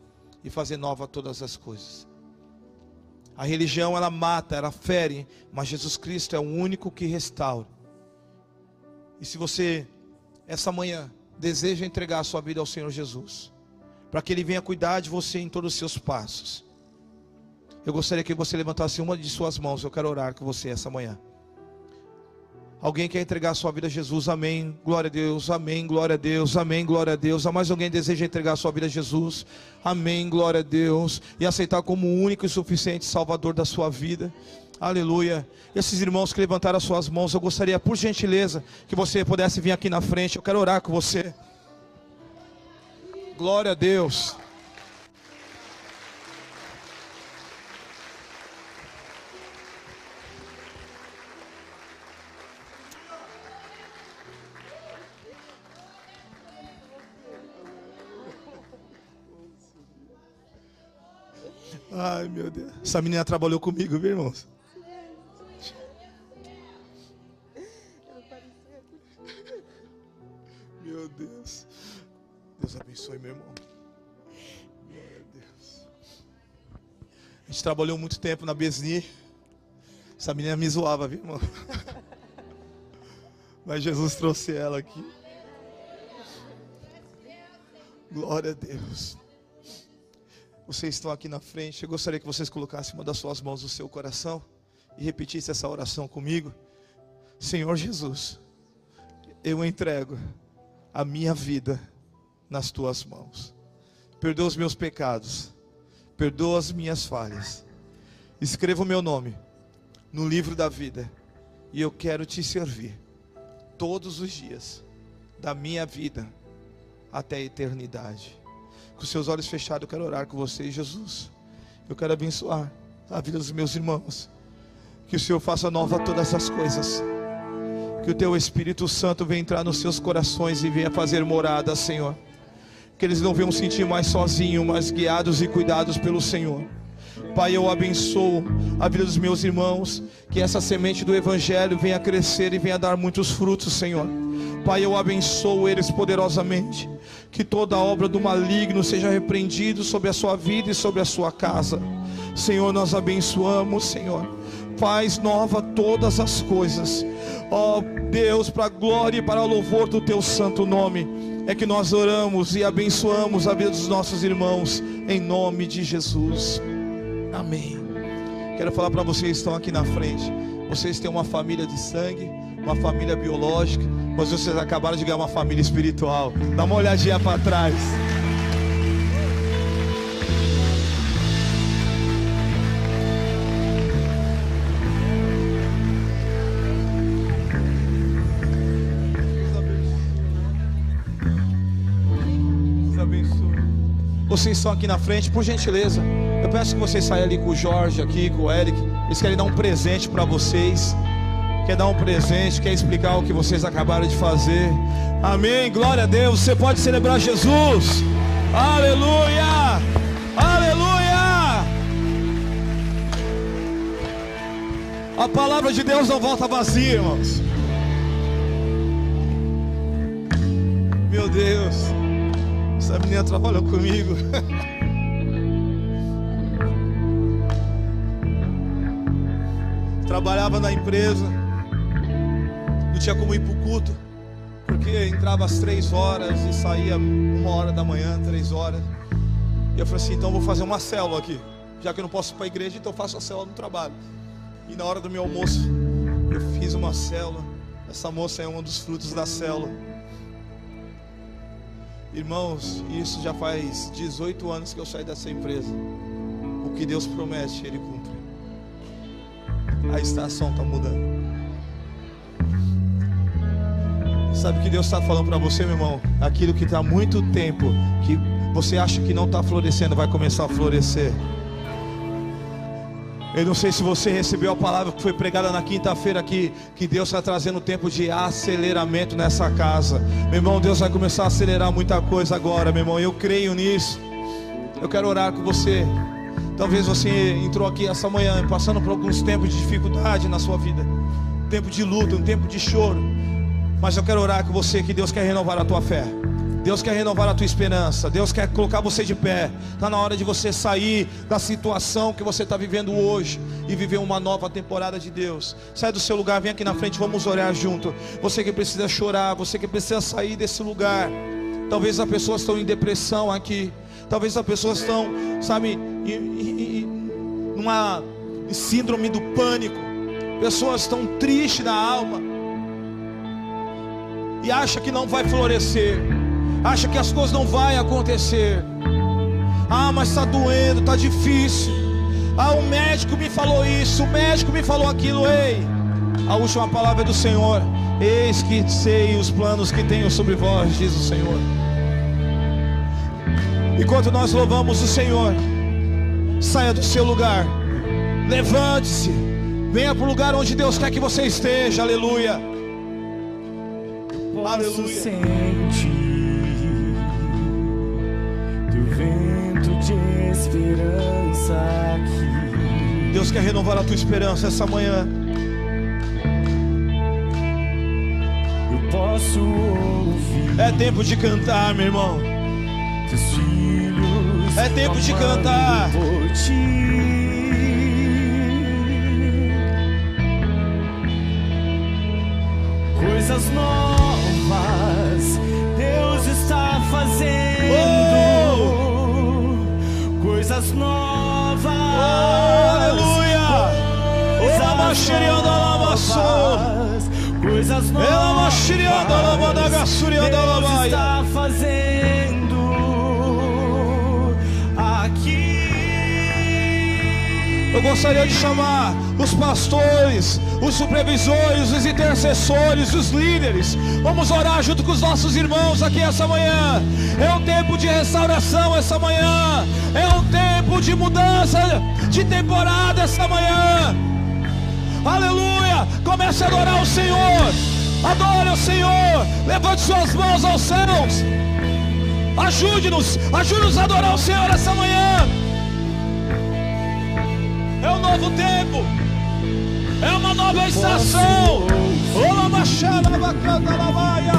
e fazer nova todas as coisas. A religião ela mata, ela fere, mas Jesus Cristo é o único que restaura. E se você essa manhã deseja entregar a sua vida ao Senhor Jesus, para que ele venha cuidar de você em todos os seus passos. Eu gostaria que você levantasse uma de suas mãos, eu quero orar com você essa manhã. Alguém quer entregar sua vida a Jesus? Amém. Glória a Deus. Amém. Glória a Deus. Amém. Glória a Deus. Há mais alguém deseja entregar sua vida a Jesus? Amém. Glória a Deus. E aceitar como o único e suficiente Salvador da sua vida. Aleluia. Esses irmãos que levantaram as suas mãos, eu gostaria, por gentileza, que você pudesse vir aqui na frente. Eu quero orar com você. Glória a Deus. Ai, meu Deus. Essa menina trabalhou comigo, viu, irmãos? Meu Deus. Deus abençoe, meu irmão. A Deus. A gente trabalhou muito tempo na Besni. Essa menina me zoava, viu, irmão? Mas Jesus trouxe ela aqui. Glória a Deus. Vocês estão aqui na frente. Eu gostaria que vocês colocassem uma das suas mãos no seu coração e repetissem essa oração comigo. Senhor Jesus, eu entrego a minha vida nas tuas mãos. Perdoa os meus pecados, perdoa as minhas falhas. Escreva o meu nome no livro da vida e eu quero te servir todos os dias da minha vida até a eternidade com seus olhos fechados, eu quero orar com você, Jesus. Eu quero abençoar a vida dos meus irmãos. Que o Senhor faça nova todas as coisas. Que o teu Espírito Santo venha entrar nos seus corações e venha fazer morada, Senhor. Que eles não venham sentir mais sozinhos, mas guiados e cuidados pelo Senhor. Pai, eu abençoo a vida dos meus irmãos. Que essa semente do Evangelho venha crescer e venha dar muitos frutos, Senhor. Pai, eu abençoo eles poderosamente que toda obra do maligno seja repreendido sobre a sua vida e sobre a sua casa. Senhor, nós abençoamos, Senhor. Faz nova todas as coisas. Ó oh, Deus, para a glória e para o louvor do teu santo nome, é que nós oramos e abençoamos a vida dos nossos irmãos em nome de Jesus. Amém. Quero falar para vocês que estão aqui na frente. Vocês têm uma família de sangue, uma família biológica, mas vocês acabaram de ganhar uma família espiritual. Dá uma olhadinha para trás. Vocês estão aqui na frente, por gentileza. Eu peço que vocês saiam ali com o Jorge, aqui com o Eric. Eles querem dar um presente para vocês quer dar um presente, quer explicar o que vocês acabaram de fazer. Amém. Glória a Deus. Você pode celebrar Jesus. Aleluia. Aleluia. A palavra de Deus não volta vazia, irmãos. Meu Deus. Essa menina trabalhou comigo. Trabalhava na empresa não tinha como ir para o culto, porque entrava às três horas e saía uma hora da manhã, três horas. E eu falei assim: então vou fazer uma célula aqui, já que eu não posso ir para a igreja, então faço a célula no trabalho. E na hora do meu almoço, eu fiz uma célula. Essa moça é um dos frutos da célula. Irmãos, isso já faz 18 anos que eu saí dessa empresa. O que Deus promete, Ele cumpre. A estação está mudando. Sabe que Deus está falando para você, meu irmão? Aquilo que está há muito tempo, que você acha que não está florescendo, vai começar a florescer. Eu não sei se você recebeu a palavra que foi pregada na quinta-feira aqui, que Deus está trazendo um tempo de aceleramento nessa casa. Meu irmão, Deus vai começar a acelerar muita coisa agora, meu irmão. Eu creio nisso. Eu quero orar com você. Talvez você entrou aqui essa manhã passando por alguns tempos de dificuldade na sua vida, tempo de luta, um tempo de choro. Mas eu quero orar com você que Deus quer renovar a tua fé. Deus quer renovar a tua esperança. Deus quer colocar você de pé. Está na hora de você sair da situação que você está vivendo hoje e viver uma nova temporada de Deus. Sai do seu lugar, vem aqui na frente, vamos orar junto. Você que precisa chorar, você que precisa sair desse lugar. Talvez as pessoas estão em depressão aqui. Talvez as pessoas estão, sabe, em, numa síndrome do pânico. Pessoas estão tristes na alma e acha que não vai florescer, acha que as coisas não vão acontecer. Ah, mas está doendo, está difícil. Ah, o médico me falou isso, o médico me falou aquilo. Ei, a última palavra é do Senhor. Eis que sei os planos que tenho sobre vós, diz o Senhor. Enquanto nós louvamos o Senhor, saia do seu lugar, levante-se, venha para o lugar onde Deus quer que você esteja, aleluia. Posso Aleluia. sentir do vento de esperança aqui. Deus quer renovar a tua esperança essa manhã. Eu posso ouvir É tempo de cantar, meu irmão. teus filhos. É tempo de cantar. Por ti. Coisas novas fazendo. Coisas novas. Oh, aleluia. Coisas Ora, maxerianda, lavaçou. novas. Coisas novas. Ela maxerianda, lavadagaçurianda, Deus lavaia. está fazendo aqui. Eu gostaria de chamar os pastores, os supervisores, os intercessores, os líderes. Vamos orar junto com os nossos irmãos aqui essa manhã. É um tempo de restauração essa manhã. É um tempo de mudança de temporada essa manhã. Aleluia! Comece a adorar o Senhor. Adore o Senhor. Levante suas mãos aos céus. Ajude-nos, ajude-nos a adorar o Senhor essa manhã. É um novo tempo. É uma nova estação. Ola machada bacana lavaia.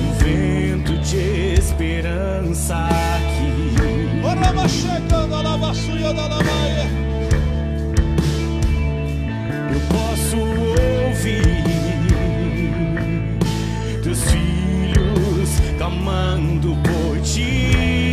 Um vento de esperança aqui. Ora machegando a lavassuia da lavaia. Eu posso ouvir teus filhos clamando por ti.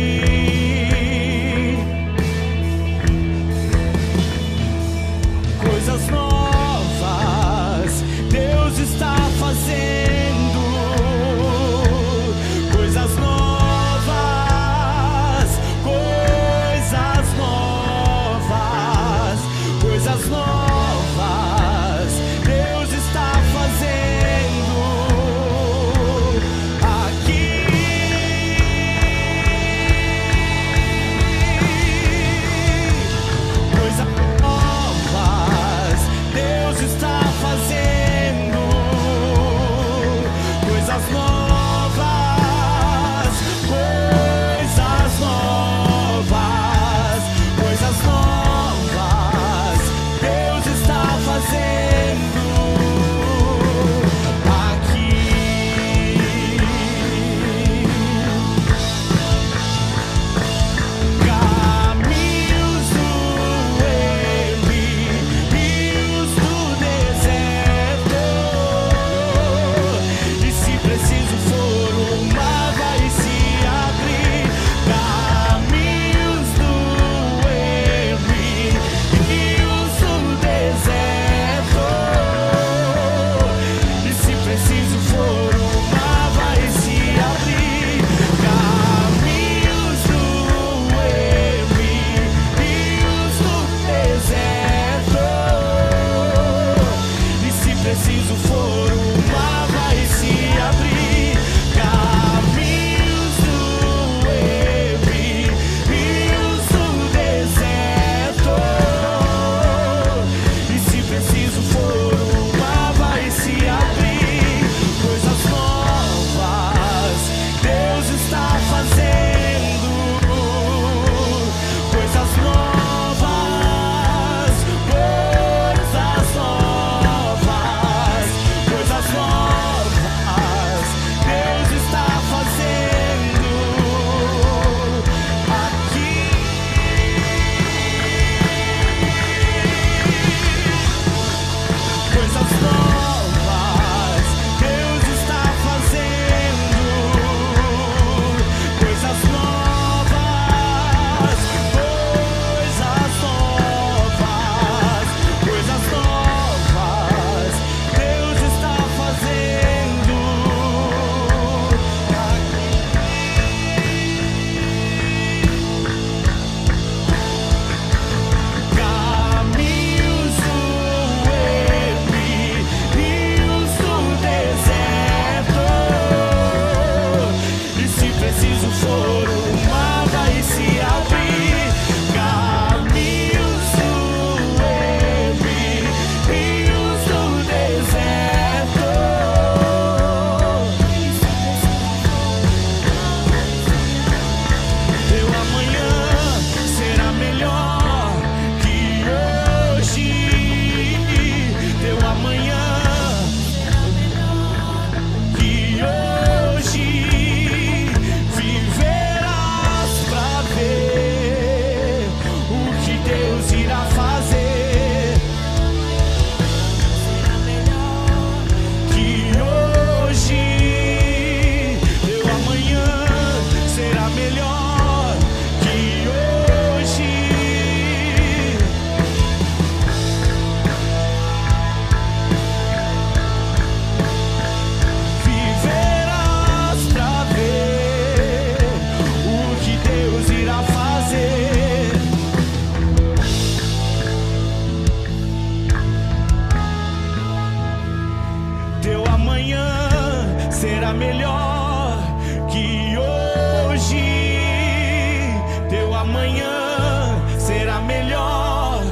Amanhã será melhor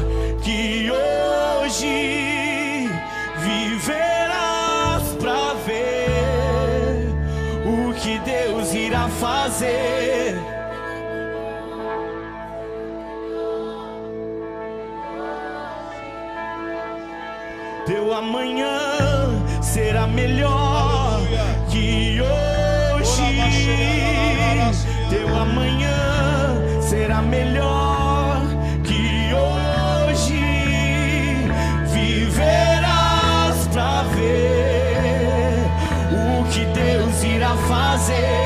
que hoje. Viverás pra ver o que Deus irá fazer. Teu amanhã será melhor fazer.